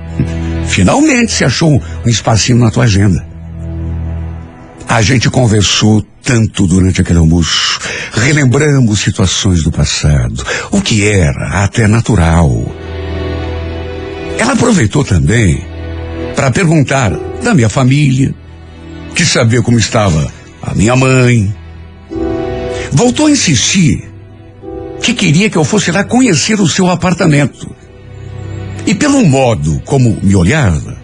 Finalmente se achou um espacinho na tua agenda. A gente conversou tanto durante aquele almoço. Relembramos situações do passado, o que era até natural. Ela aproveitou também para perguntar da minha família, quis saber como estava a minha mãe. Voltou a insistir que queria que eu fosse lá conhecer o seu apartamento. E pelo modo como me olhava,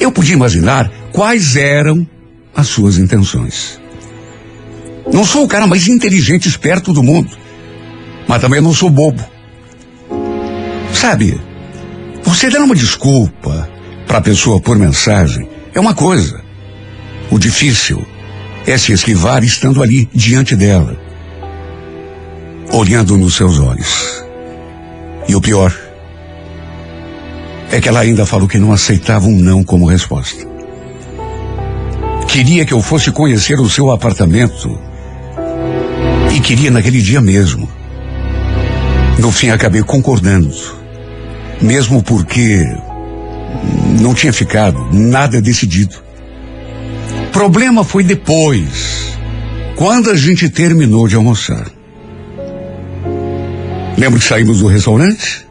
eu podia imaginar quais eram as suas intenções. Não sou o cara mais inteligente e esperto do mundo, mas também não sou bobo. Sabe, você dar uma desculpa para a pessoa por mensagem é uma coisa. O difícil é se esquivar estando ali diante dela, olhando nos seus olhos. E o pior é que ela ainda falou que não aceitava um não como resposta Queria que eu fosse conhecer o seu apartamento. E queria naquele dia mesmo. No fim, acabei concordando. Mesmo porque não tinha ficado nada decidido. Problema foi depois, quando a gente terminou de almoçar. Lembro que saímos do restaurante?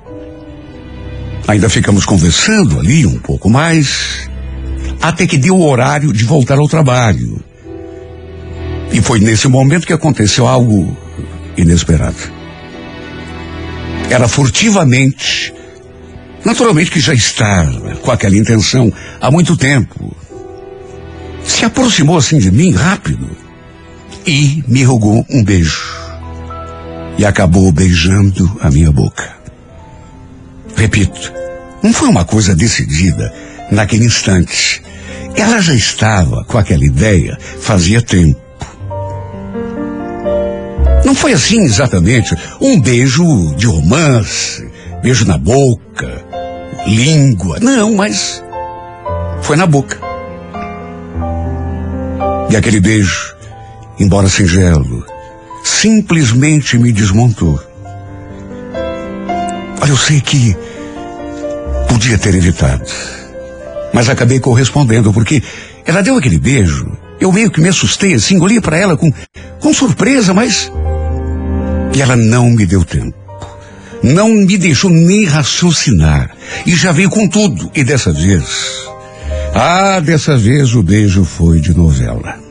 Ainda ficamos conversando ali um pouco mais, até que deu o horário de voltar ao trabalho. E foi nesse momento que aconteceu algo inesperado. Ela furtivamente, naturalmente que já estava com aquela intenção há muito tempo, se aproximou assim de mim rápido e me rogou um beijo. E acabou beijando a minha boca. Repito, não foi uma coisa decidida naquele instante. Ela já estava com aquela ideia fazia tempo. Não foi assim exatamente um beijo de romance, beijo na boca, língua. Não, mas foi na boca. E aquele beijo, embora singelo, simplesmente me desmontou. Olha, eu sei que podia ter evitado, mas acabei correspondendo porque ela deu aquele beijo. Eu meio que me assustei assim, olhei para ela com, com surpresa, mas. E ela não me deu tempo. Não me deixou nem raciocinar. E já veio com tudo. E dessa vez. Ah, dessa vez o beijo foi de novela.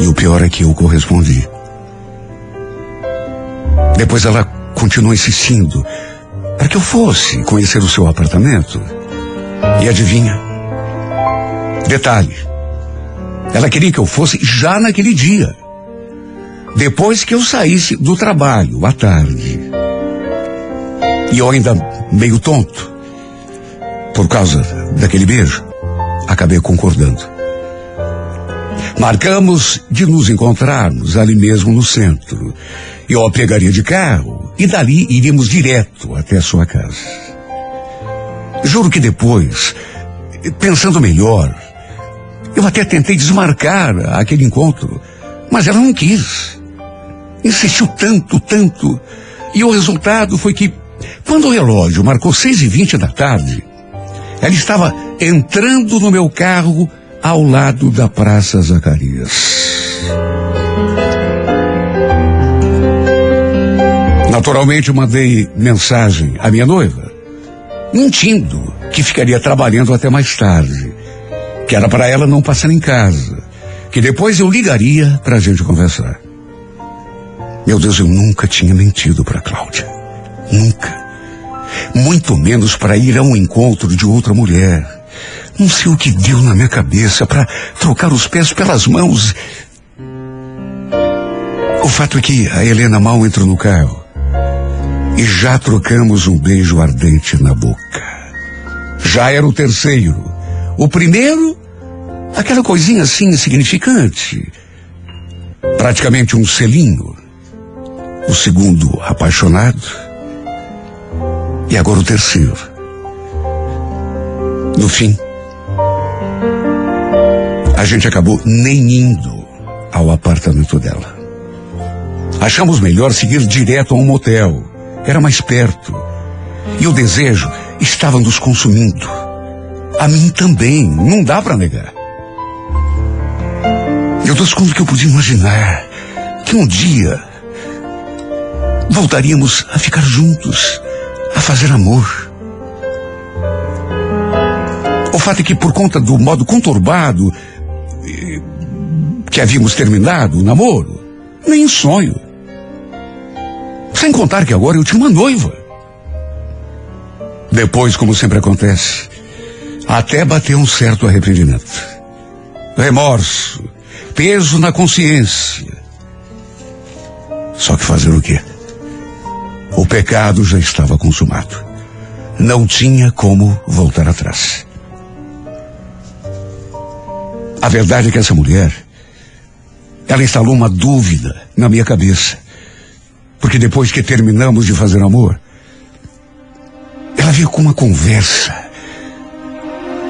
E o pior é que eu correspondi. Depois ela continuou insistindo para que eu fosse conhecer o seu apartamento. E adivinha? Detalhe. Ela queria que eu fosse já naquele dia. Depois que eu saísse do trabalho, à tarde. E eu ainda meio tonto. Por causa daquele beijo, acabei concordando. Marcamos de nos encontrarmos ali mesmo no centro. Eu a pegaria de carro e dali iríamos direto até a sua casa. Juro que depois, pensando melhor, eu até tentei desmarcar aquele encontro, mas ela não quis. Insistiu tanto, tanto. E o resultado foi que, quando o relógio marcou seis e vinte da tarde, ela estava entrando no meu carro ao lado da Praça Zacarias. Naturalmente, mandei mensagem à minha noiva, mentindo que ficaria trabalhando até mais tarde, que era para ela não passar em casa, que depois eu ligaria para a gente conversar. Meu Deus, eu nunca tinha mentido para Cláudia. Nunca. Muito menos para ir a um encontro de outra mulher. Não sei o que deu na minha cabeça para trocar os pés pelas mãos. O fato é que a Helena mal entrou no carro e já trocamos um beijo ardente na boca. Já era o terceiro. O primeiro, aquela coisinha assim insignificante. Praticamente um selinho. O segundo, apaixonado. E agora o terceiro. No fim, a gente acabou nem indo ao apartamento dela. Achamos melhor seguir direto a um motel. Era mais perto. E o desejo estava nos consumindo. A mim também, não dá para negar. Eu dou conta que eu podia imaginar que um dia voltaríamos a ficar juntos, a fazer amor. O fato é que, por conta do modo conturbado eh, que havíamos terminado o namoro, nem em sonho. Sem contar que agora eu tinha uma noiva. Depois, como sempre acontece, até bateu um certo arrependimento. Remorso, peso na consciência. Só que fazer o quê? O pecado já estava consumado. Não tinha como voltar atrás. A verdade é que essa mulher, ela instalou uma dúvida na minha cabeça. Porque depois que terminamos de fazer amor, ela veio com uma conversa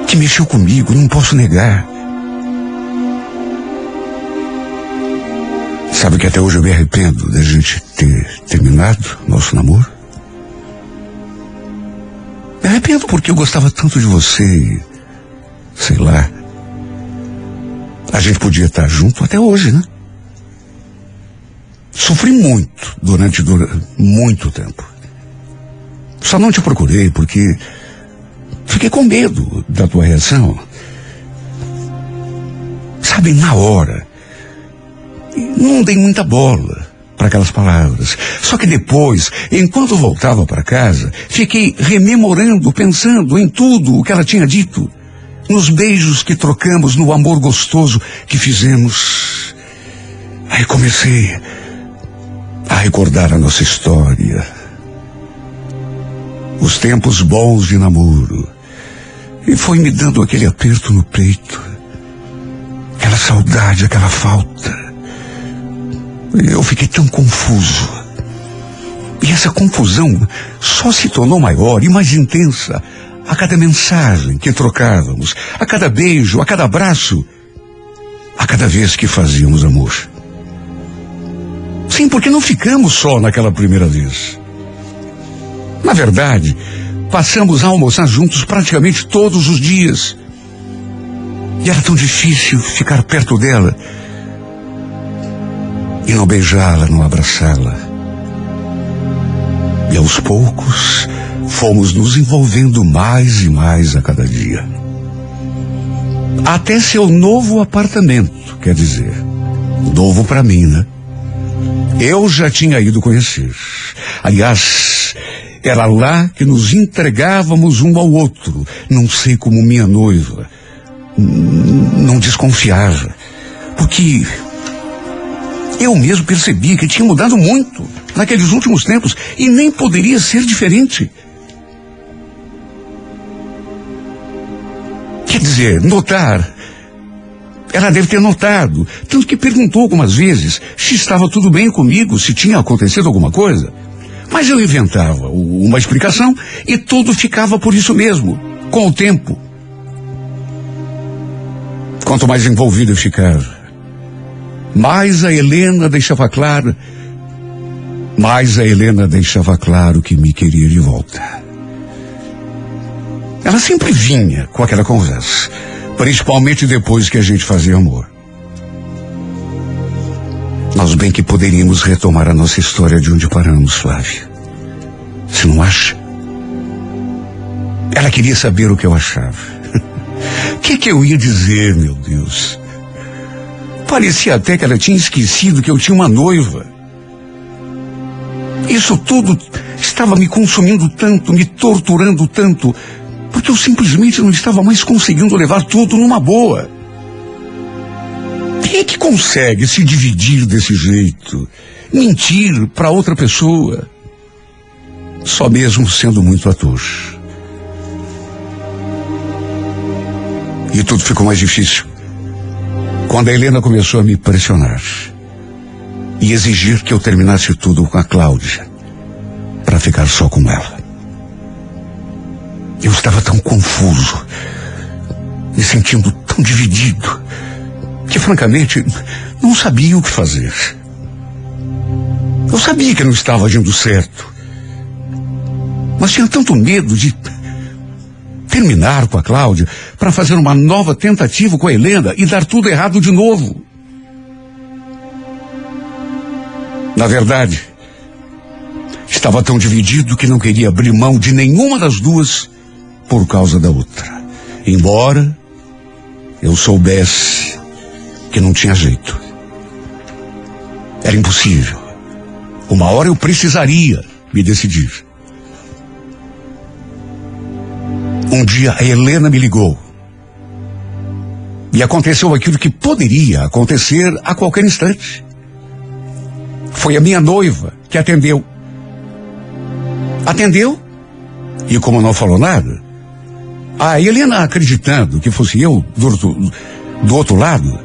que mexeu comigo, não posso negar. Sabe que até hoje eu me arrependo da gente ter terminado nosso namoro? Me arrependo porque eu gostava tanto de você. Sei lá a gente podia estar junto até hoje, né? Sofri muito durante, dura- muito tempo. Só não te procurei porque fiquei com medo da tua reação. Sabe, na hora, não dei muita bola para aquelas palavras. Só que depois, enquanto voltava para casa, fiquei rememorando, pensando em tudo o que ela tinha dito. Nos beijos que trocamos, no amor gostoso que fizemos. Aí comecei a recordar a nossa história. Os tempos bons de namoro. E foi me dando aquele aperto no peito. Aquela saudade, aquela falta. Eu fiquei tão confuso. E essa confusão só se tornou maior e mais intensa a cada mensagem que trocávamos, a cada beijo, a cada abraço, a cada vez que fazíamos amor. Sim, porque não ficamos só naquela primeira vez. Na verdade, passamos a almoçar juntos praticamente todos os dias. E era tão difícil ficar perto dela e não beijá-la, não abraçá-la. E aos poucos fomos nos envolvendo mais e mais a cada dia. Até seu novo apartamento, quer dizer, novo para mim, né? Eu já tinha ido conhecer. Aliás, era lá que nos entregávamos um ao outro. Não sei como minha noiva não desconfiava. Porque eu mesmo percebi que tinha mudado muito naqueles últimos tempos e nem poderia ser diferente. Dizer, notar. Ela deve ter notado, tanto que perguntou algumas vezes se estava tudo bem comigo, se tinha acontecido alguma coisa. Mas eu inventava uma explicação e tudo ficava por isso mesmo, com o tempo. Quanto mais envolvido eu ficava, mais a Helena deixava claro, mais a Helena deixava claro que me queria de volta. Ela sempre vinha com aquela conversa, principalmente depois que a gente fazia amor. Nós bem que poderíamos retomar a nossa história de onde paramos, Flávia. Você não acha? Ela queria saber o que eu achava. O que, que eu ia dizer, meu Deus? Parecia até que ela tinha esquecido que eu tinha uma noiva. Isso tudo estava me consumindo tanto, me torturando tanto, porque eu simplesmente não estava mais conseguindo levar tudo numa boa. Quem é que consegue se dividir desse jeito? Mentir para outra pessoa? Só mesmo sendo muito ator. E tudo ficou mais difícil. Quando a Helena começou a me pressionar e exigir que eu terminasse tudo com a Cláudia para ficar só com ela. Eu estava tão confuso, me sentindo tão dividido, que francamente não sabia o que fazer. Eu sabia que não estava agindo certo, mas tinha tanto medo de terminar com a Cláudia para fazer uma nova tentativa com a Helena e dar tudo errado de novo. Na verdade, estava tão dividido que não queria abrir mão de nenhuma das duas por causa da outra. Embora eu soubesse que não tinha jeito. Era impossível. Uma hora eu precisaria me decidir. Um dia a Helena me ligou. E aconteceu aquilo que poderia acontecer a qualquer instante. Foi a minha noiva que atendeu. Atendeu e, como não falou nada, a Helena acreditando que fosse eu do outro, do outro lado,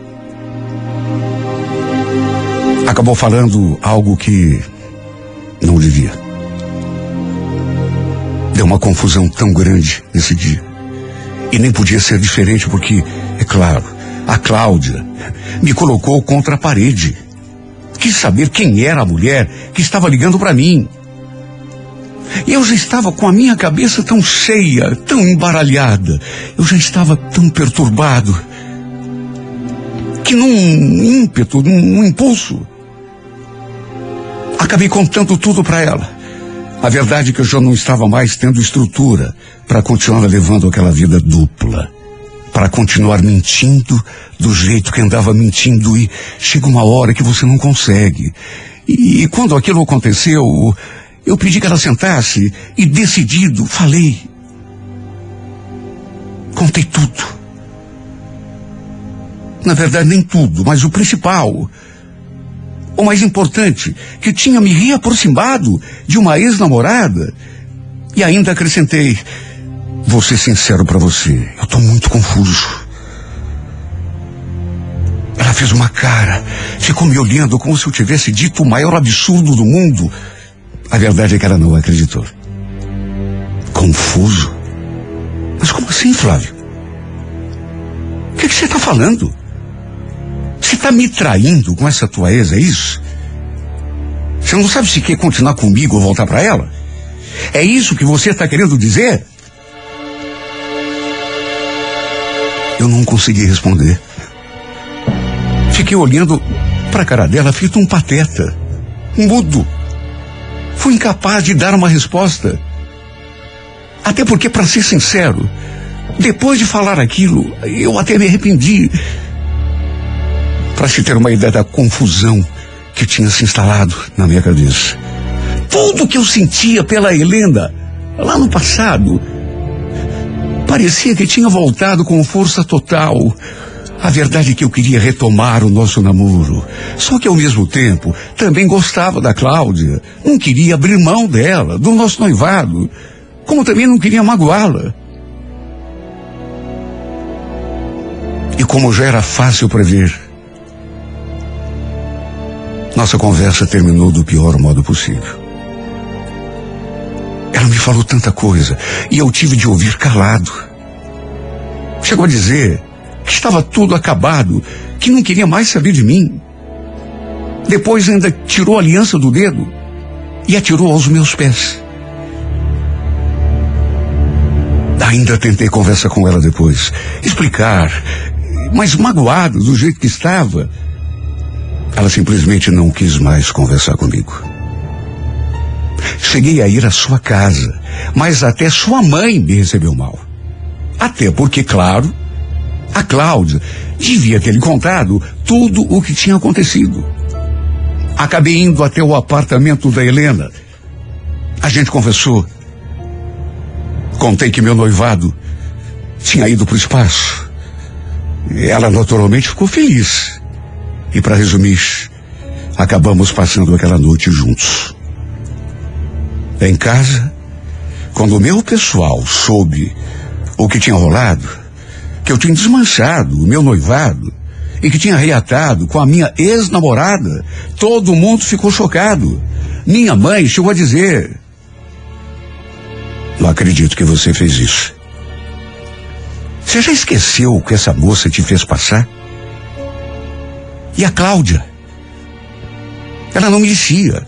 acabou falando algo que não devia. Deu uma confusão tão grande nesse dia. E nem podia ser diferente porque, é claro, a Cláudia me colocou contra a parede. quis saber quem era a mulher que estava ligando para mim. Eu já estava com a minha cabeça tão cheia, tão embaralhada, eu já estava tão perturbado, que num ímpeto, num, num impulso, acabei contando tudo para ela. A verdade é que eu já não estava mais tendo estrutura para continuar levando aquela vida dupla. Para continuar mentindo do jeito que andava mentindo e chega uma hora que você não consegue. E, e quando aquilo aconteceu, eu pedi que ela sentasse e decidido falei. Contei tudo. Na verdade, nem tudo, mas o principal. O mais importante, que tinha me reaproximado de uma ex-namorada. E ainda acrescentei, vou ser sincero para você, eu tô muito confuso. Ela fez uma cara, ficou me olhando como se eu tivesse dito o maior absurdo do mundo. A verdade é que ela não acreditou. Confuso? Mas como assim, Flávio? O que, que você está falando? Você está me traindo com essa tua ex, é isso? Você não sabe se quer continuar comigo ou voltar para ela? É isso que você está querendo dizer? Eu não consegui responder. Fiquei olhando para a cara dela, feito um pateta, mudo. Fui incapaz de dar uma resposta. Até porque, para ser sincero, depois de falar aquilo, eu até me arrependi. Para se ter uma ideia da confusão que tinha se instalado na minha cabeça. Tudo que eu sentia pela Helena, lá no passado, parecia que tinha voltado com força total. A verdade é que eu queria retomar o nosso namoro. Só que ao mesmo tempo também gostava da Cláudia. Não queria abrir mão dela, do nosso noivado. Como também não queria magoá-la. E como já era fácil prever, nossa conversa terminou do pior modo possível. Ela me falou tanta coisa e eu tive de ouvir calado. Chegou a dizer que estava tudo acabado, que não queria mais saber de mim. Depois ainda tirou a aliança do dedo e atirou aos meus pés. Ainda tentei conversar com ela depois, explicar, mas magoado do jeito que estava, ela simplesmente não quis mais conversar comigo. Cheguei a ir à sua casa, mas até sua mãe me recebeu mal. Até porque, claro, a Cláudia devia ter lhe contado tudo o que tinha acontecido. Acabei indo até o apartamento da Helena. A gente conversou. Contei que meu noivado tinha ido para o espaço. Ela naturalmente ficou feliz. E para resumir, acabamos passando aquela noite juntos. Em casa, quando o meu pessoal soube o que tinha rolado, que eu tinha desmanchado o meu noivado e que tinha reatado com a minha ex-namorada, todo mundo ficou chocado. Minha mãe chegou a dizer: Não acredito que você fez isso. Você já esqueceu o que essa moça te fez passar? E a Cláudia? Ela não merecia.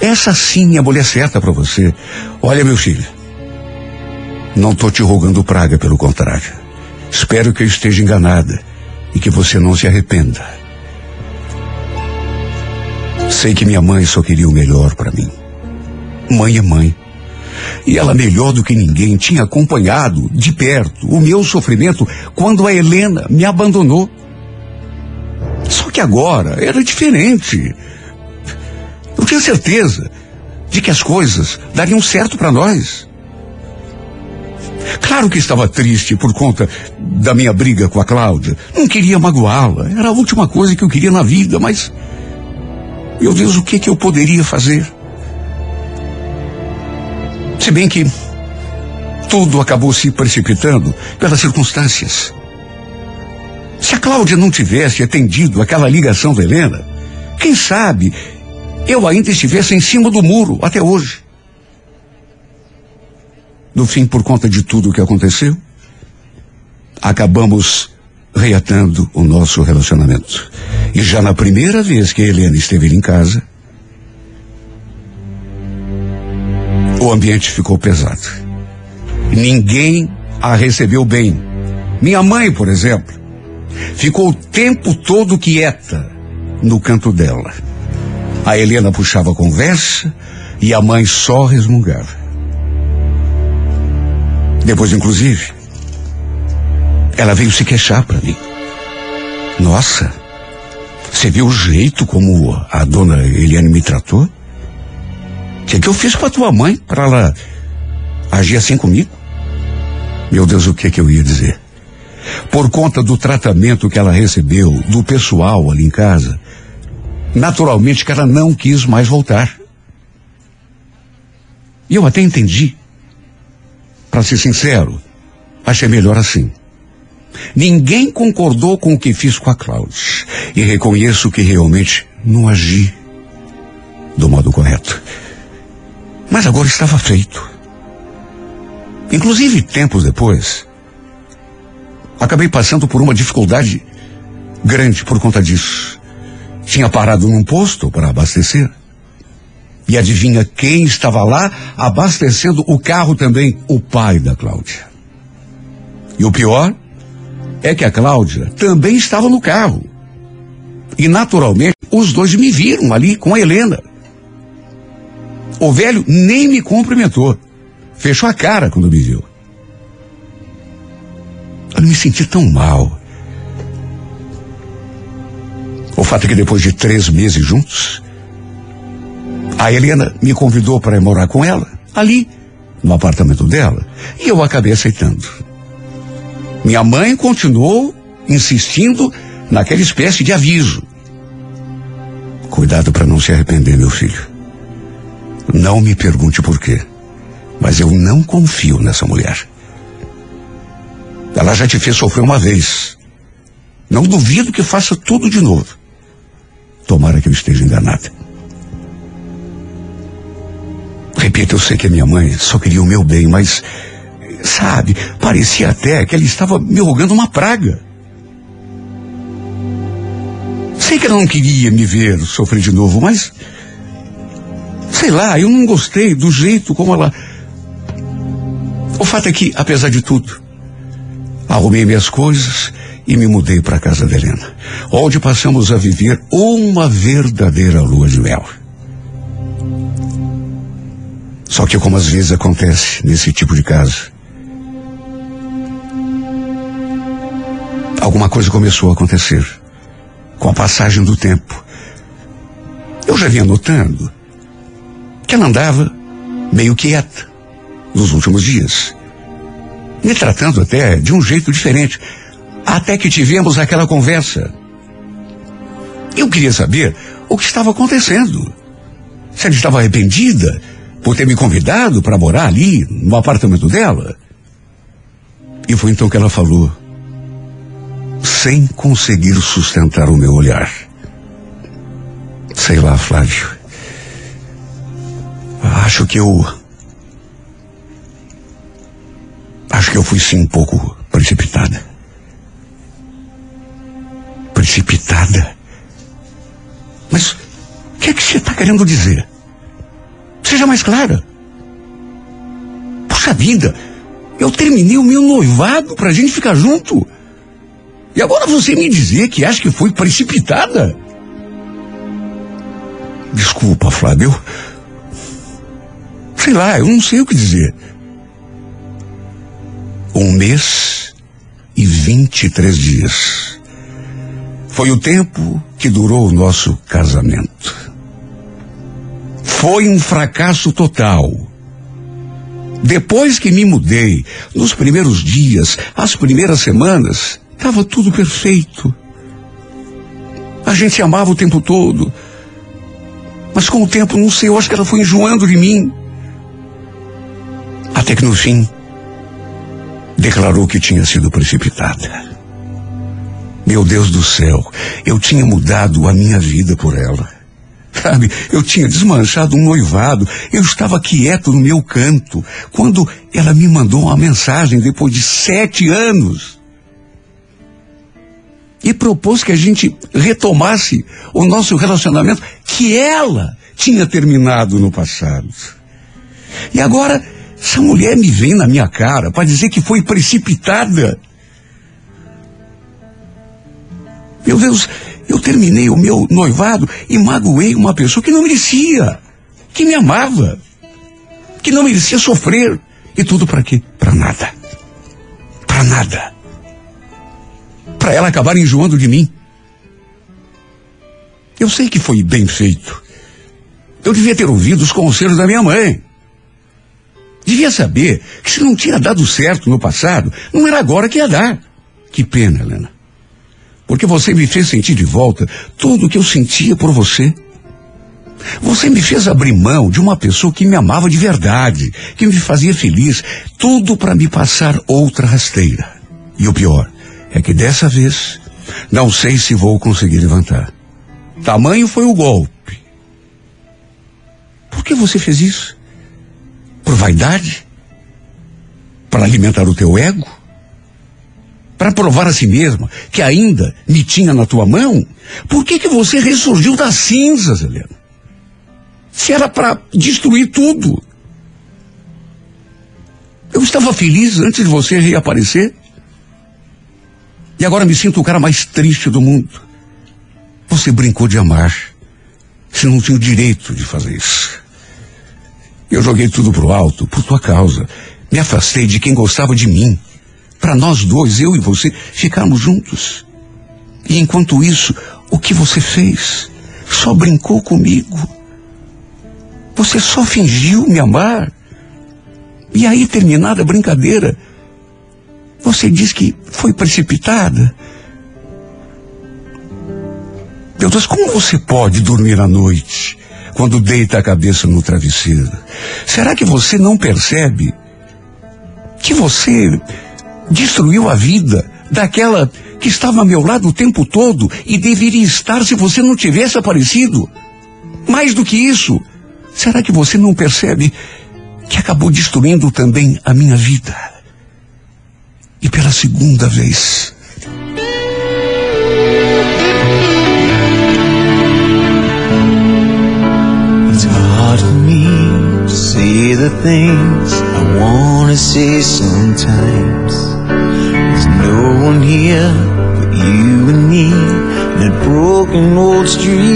Essa sim é a mulher certa para você. Olha, meu filho. Não tô te rogando praga, pelo contrário. Espero que eu esteja enganada e que você não se arrependa. Sei que minha mãe só queria o melhor para mim. Mãe é mãe. E ela, melhor do que ninguém, tinha acompanhado de perto o meu sofrimento quando a Helena me abandonou. Só que agora era diferente. Eu tinha certeza de que as coisas dariam certo para nós. Claro que estava triste por conta da minha briga com a Cláudia. Não queria magoá-la. Era a última coisa que eu queria na vida, mas. Meu Deus, o que que eu poderia fazer? Se bem que tudo acabou se precipitando pelas circunstâncias. Se a Cláudia não tivesse atendido aquela ligação da Helena, quem sabe eu ainda estivesse em cima do muro até hoje. No fim, por conta de tudo o que aconteceu, acabamos reatando o nosso relacionamento. E já na primeira vez que a Helena esteve em casa, o ambiente ficou pesado. Ninguém a recebeu bem. Minha mãe, por exemplo, ficou o tempo todo quieta no canto dela. A Helena puxava a conversa e a mãe só resmungava. Depois, inclusive, ela veio se queixar para mim. Nossa, você viu o jeito como a dona Eliane me tratou? O que, que eu fiz para tua mãe para ela agir assim comigo? Meu Deus, o que que eu ia dizer? Por conta do tratamento que ela recebeu do pessoal ali em casa, naturalmente que ela não quis mais voltar. E eu até entendi. Para ser sincero, achei melhor assim. Ninguém concordou com o que fiz com a Cláudia. E reconheço que realmente não agi do modo correto. Mas agora estava feito. Inclusive, tempos depois, acabei passando por uma dificuldade grande por conta disso. Tinha parado num posto para abastecer. E adivinha quem estava lá abastecendo o carro também? O pai da Cláudia. E o pior é que a Cláudia também estava no carro. E naturalmente os dois me viram ali com a Helena. O velho nem me cumprimentou. Fechou a cara quando me viu. Eu me senti tão mal. O fato é que depois de três meses juntos, a Helena me convidou para ir morar com ela, ali, no apartamento dela, e eu acabei aceitando. Minha mãe continuou insistindo naquela espécie de aviso. Cuidado para não se arrepender, meu filho. Não me pergunte por quê, mas eu não confio nessa mulher. Ela já te fez sofrer uma vez. Não duvido que faça tudo de novo. Tomara que eu esteja enganada. Repito, eu sei que a minha mãe só queria o meu bem, mas, sabe, parecia até que ela estava me rogando uma praga. Sei que ela não queria me ver sofrer de novo, mas. Sei lá, eu não gostei do jeito como ela. O fato é que, apesar de tudo, arrumei minhas coisas e me mudei para a casa da Helena, onde passamos a viver uma verdadeira lua de mel. Só que, como às vezes acontece nesse tipo de casa, alguma coisa começou a acontecer com a passagem do tempo. Eu já vinha notando que ela andava meio quieta nos últimos dias, me tratando até de um jeito diferente, até que tivemos aquela conversa. Eu queria saber o que estava acontecendo. Se ela estava arrependida por ter me convidado para morar ali, no apartamento dela. E foi então que ela falou, sem conseguir sustentar o meu olhar. Sei lá, Flávio. Acho que eu. Acho que eu fui sim um pouco precipitada. Precipitada? Mas o que é que você está querendo dizer? Seja mais clara. Puxa vida, eu terminei o meu noivado pra gente ficar junto. E agora você me dizer que acha que foi precipitada? Desculpa, Flávio. Sei lá, eu não sei o que dizer. Um mês e 23 dias. Foi o tempo que durou o nosso casamento. Foi um fracasso total. Depois que me mudei, nos primeiros dias, as primeiras semanas, estava tudo perfeito. A gente se amava o tempo todo. Mas com o tempo, não sei, eu acho que ela foi enjoando de mim. Até que no fim, declarou que tinha sido precipitada. Meu Deus do céu, eu tinha mudado a minha vida por ela. Sabe, eu tinha desmanchado um noivado, eu estava quieto no meu canto, quando ela me mandou uma mensagem depois de sete anos. e propôs que a gente retomasse o nosso relacionamento que ela tinha terminado no passado. E agora, essa mulher me vem na minha cara para dizer que foi precipitada. Meu Deus, eu terminei o meu noivado e magoei uma pessoa que não merecia, que me amava, que não merecia sofrer. E tudo para quê? Para nada. Para nada. Para ela acabar enjoando de mim. Eu sei que foi bem feito. Eu devia ter ouvido os conselhos da minha mãe. Devia saber que se não tinha dado certo no passado, não era agora que ia dar. Que pena, Helena. Porque você me fez sentir de volta tudo o que eu sentia por você. Você me fez abrir mão de uma pessoa que me amava de verdade, que me fazia feliz, tudo para me passar outra rasteira. E o pior é que dessa vez não sei se vou conseguir levantar. Tamanho foi o golpe. Por que você fez isso? Por vaidade? Para alimentar o teu ego? Para provar a si mesma que ainda me tinha na tua mão? Por que que você ressurgiu das cinzas, Helena? Se era para destruir tudo. Eu estava feliz antes de você reaparecer. E agora me sinto o cara mais triste do mundo. Você brincou de amar. Você não tinha o direito de fazer isso. Eu joguei tudo pro alto, por tua causa. Me afastei de quem gostava de mim. Para nós dois, eu e você, ficarmos juntos. E enquanto isso, o que você fez? Só brincou comigo. Você só fingiu me amar. E aí, terminada a brincadeira, você diz que foi precipitada. Meu Deus, como você pode dormir à noite quando deita a cabeça no travesseiro? Será que você não percebe que você destruiu a vida daquela que estava ao meu lado o tempo todo e deveria estar se você não tivesse aparecido? Mais do que isso, será que você não percebe que acabou destruindo também a minha vida? E pela segunda vez. The things I sometimes. No one here but you and me. That broken old street